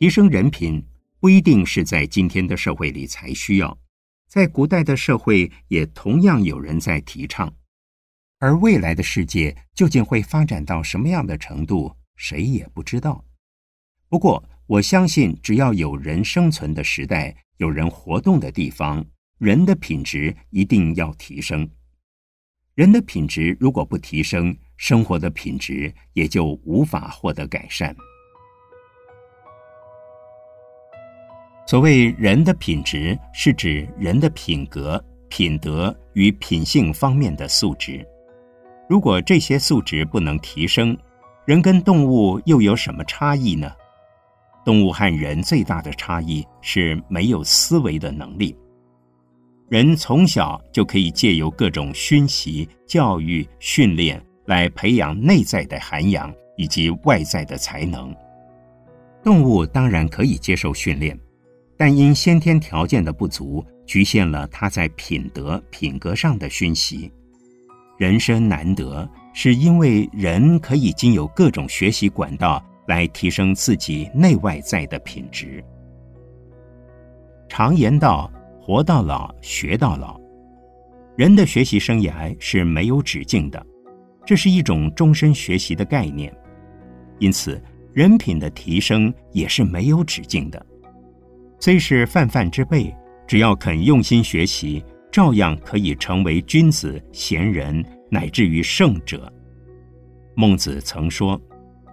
提升人品不一定是在今天的社会里才需要，在古代的社会也同样有人在提倡。而未来的世界究竟会发展到什么样的程度，谁也不知道。不过，我相信，只要有人生存的时代，有人活动的地方，人的品质一定要提升。人的品质如果不提升，生活的品质也就无法获得改善。所谓人的品质，是指人的品格、品德与品性方面的素质。如果这些素质不能提升，人跟动物又有什么差异呢？动物和人最大的差异是没有思维的能力。人从小就可以借由各种熏习、教育、训练来培养内在的涵养以及外在的才能。动物当然可以接受训练，但因先天条件的不足，局限了它在品德、品格上的熏习。人生难得，是因为人可以经由各种学习管道。来提升自己内外在的品质。常言道：“活到老，学到老。”人的学习生涯是没有止境的，这是一种终身学习的概念。因此，人品的提升也是没有止境的。虽是泛泛之辈，只要肯用心学习，照样可以成为君子、贤人，乃至于圣者。孟子曾说。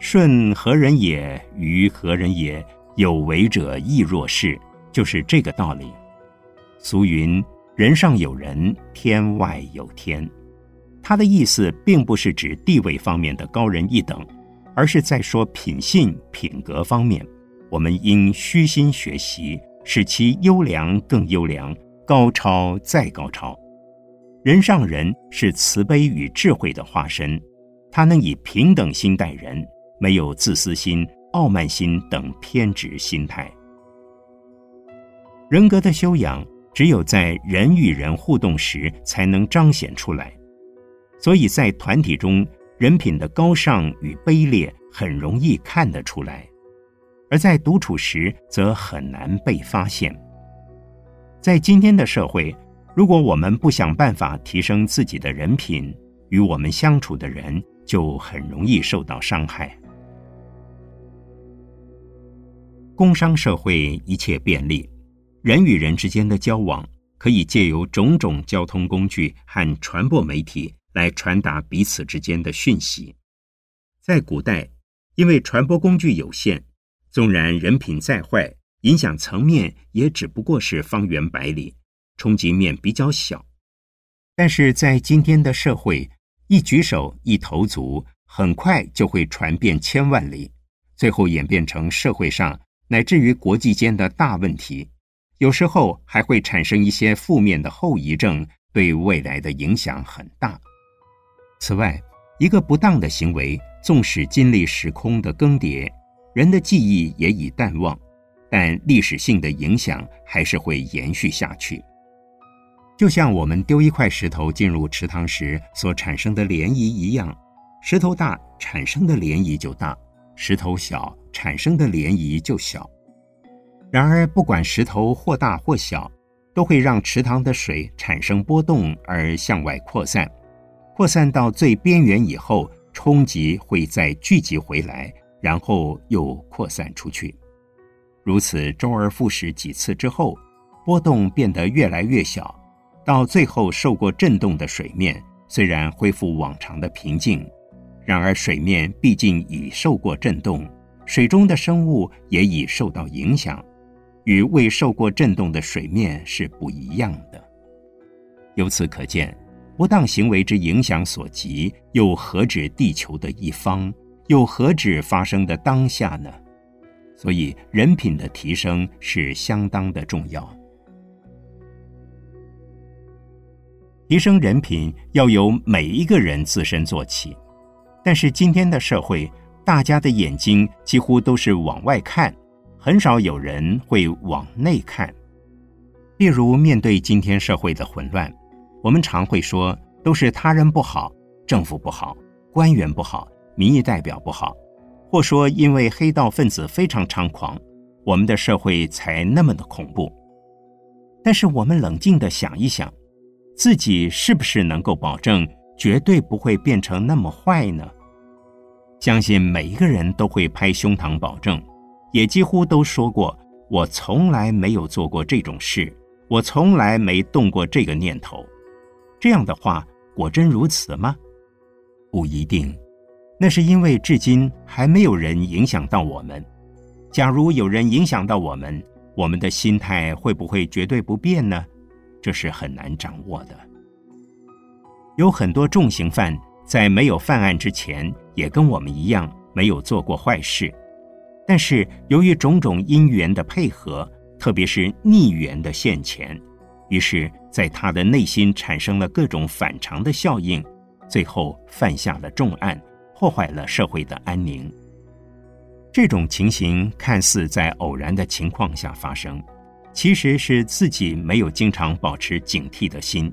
顺何人也？于何人也？有为者亦若是，就是这个道理。俗云：“人上有人，天外有天。”他的意思并不是指地位方面的高人一等，而是在说品性、品格方面，我们应虚心学习，使其优良更优良，高超再高超。人上人是慈悲与智慧的化身，他能以平等心待人。没有自私心、傲慢心等偏执心态。人格的修养，只有在人与人互动时才能彰显出来。所以在团体中，人品的高尚与卑劣很容易看得出来；而在独处时，则很难被发现。在今天的社会，如果我们不想办法提升自己的人品，与我们相处的人就很容易受到伤害。工商社会一切便利，人与人之间的交往可以借由种种交通工具和传播媒体来传达彼此之间的讯息。在古代，因为传播工具有限，纵然人品再坏，影响层面也只不过是方圆百里，冲击面比较小。但是在今天的社会，一举手一投足，很快就会传遍千万里，最后演变成社会上乃至于国际间的大问题。有时候还会产生一些负面的后遗症，对未来的影响很大。此外，一个不当的行为，纵使经历时空的更迭，人的记忆也已淡忘，但历史性的影响还是会延续下去。就像我们丢一块石头进入池塘时所产生的涟漪一样，石头大产生的涟漪就大，石头小产生的涟漪就小。然而，不管石头或大或小，都会让池塘的水产生波动而向外扩散，扩散到最边缘以后，冲击会再聚集回来，然后又扩散出去。如此周而复始几次之后，波动变得越来越小。到最后，受过震动的水面虽然恢复往常的平静，然而水面毕竟已受过震动，水中的生物也已受到影响，与未受过震动的水面是不一样的。由此可见，不当行为之影响所及，又何止地球的一方，又何止发生的当下呢？所以，人品的提升是相当的重要。提升人品要由每一个人自身做起，但是今天的社会，大家的眼睛几乎都是往外看，很少有人会往内看。例如，面对今天社会的混乱，我们常会说都是他人不好，政府不好，官员不好，民意代表不好，或说因为黑道分子非常猖狂，我们的社会才那么的恐怖。但是我们冷静的想一想。自己是不是能够保证绝对不会变成那么坏呢？相信每一个人都会拍胸膛保证，也几乎都说过：“我从来没有做过这种事，我从来没动过这个念头。”这样的话，果真如此吗？不一定，那是因为至今还没有人影响到我们。假如有人影响到我们，我们的心态会不会绝对不变呢？这是很难掌握的。有很多重刑犯在没有犯案之前，也跟我们一样没有做过坏事，但是由于种种因缘的配合，特别是逆缘的现前，于是在他的内心产生了各种反常的效应，最后犯下了重案，破坏了社会的安宁。这种情形看似在偶然的情况下发生。其实是自己没有经常保持警惕的心，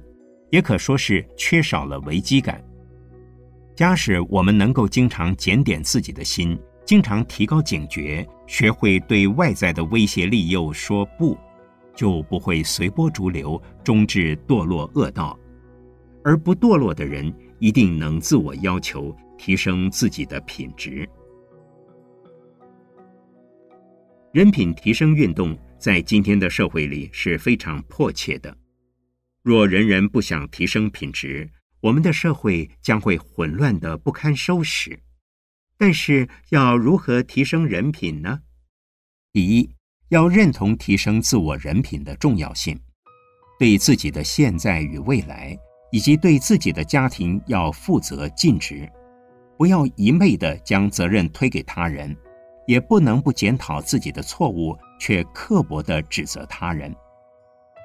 也可说是缺少了危机感。假使我们能够经常检点自己的心，经常提高警觉，学会对外在的威胁利诱说不，就不会随波逐流，终至堕落恶道。而不堕落的人，一定能自我要求，提升自己的品质。人品提升运动。在今天的社会里是非常迫切的。若人人不想提升品质，我们的社会将会混乱的不堪收拾。但是要如何提升人品呢？第一，要认同提升自我人品的重要性，对自己的现在与未来，以及对自己的家庭要负责尽职，不要一昧的将责任推给他人。也不能不检讨自己的错误，却刻薄地指责他人。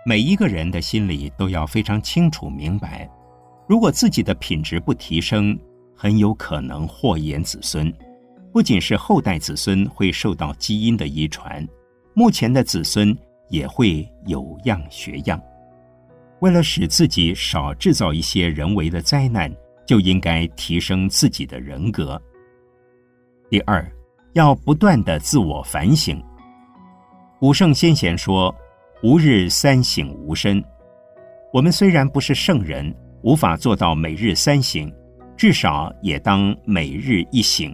每一个人的心里都要非常清楚明白，如果自己的品质不提升，很有可能祸延子孙。不仅是后代子孙会受到基因的遗传，目前的子孙也会有样学样。为了使自己少制造一些人为的灾难，就应该提升自己的人格。第二。要不断的自我反省。古圣先贤说：“吾日三省吾身。我们虽然不是圣人，无法做到每日三省，至少也当每日一省。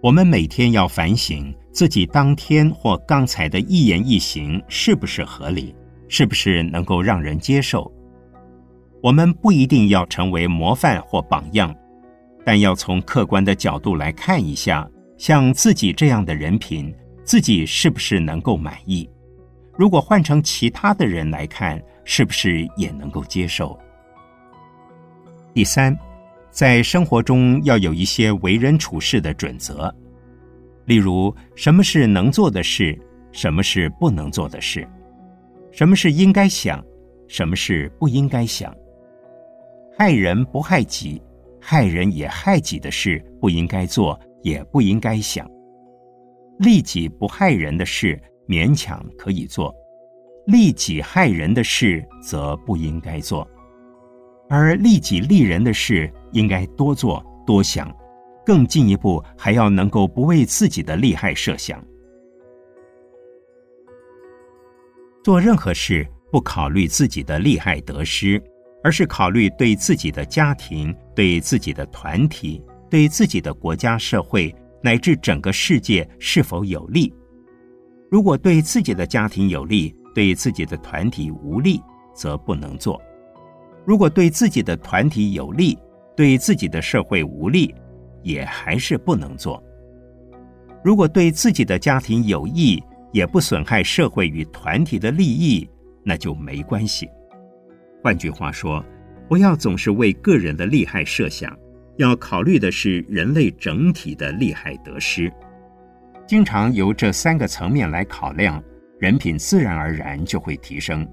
我们每天要反省自己当天或刚才的一言一行是不是合理，是不是能够让人接受。我们不一定要成为模范或榜样，但要从客观的角度来看一下，像自己这样的人品，自己是不是能够满意？如果换成其他的人来看，是不是也能够接受？第三，在生活中要有一些为人处事的准则，例如什么是能做的事，什么是不能做的事，什么是应该想，什么是不应该想。害人不害己，害人也害己的事不应该做，也不应该想。利己不害人的事。勉强可以做，利己害人的事则不应该做，而利己利人的事应该多做多想，更进一步还要能够不为自己的利害设想。做任何事不考虑自己的利害得失，而是考虑对自己的家庭、对自己的团体、对自己的国家社会乃至整个世界是否有利。如果对自己的家庭有利，对自己的团体无利，则不能做；如果对自己的团体有利，对自己的社会无利，也还是不能做。如果对自己的家庭有益，也不损害社会与团体的利益，那就没关系。换句话说，不要总是为个人的利害设想，要考虑的是人类整体的利害得失。经常由这三个层面来考量，人品自然而然就会提升。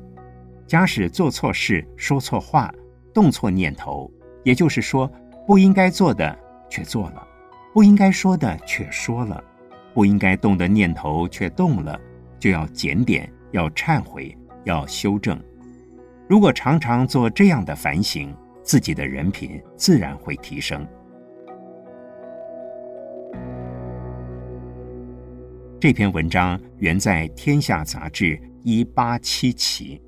假使做错事、说错话、动错念头，也就是说不应该做的却做了，不应该说的却说了，不应该动的念头却动了，就要检点、要忏悔、要修正。如果常常做这样的反省，自己的人品自然会提升。这篇文章原在《天下》杂志一八七期。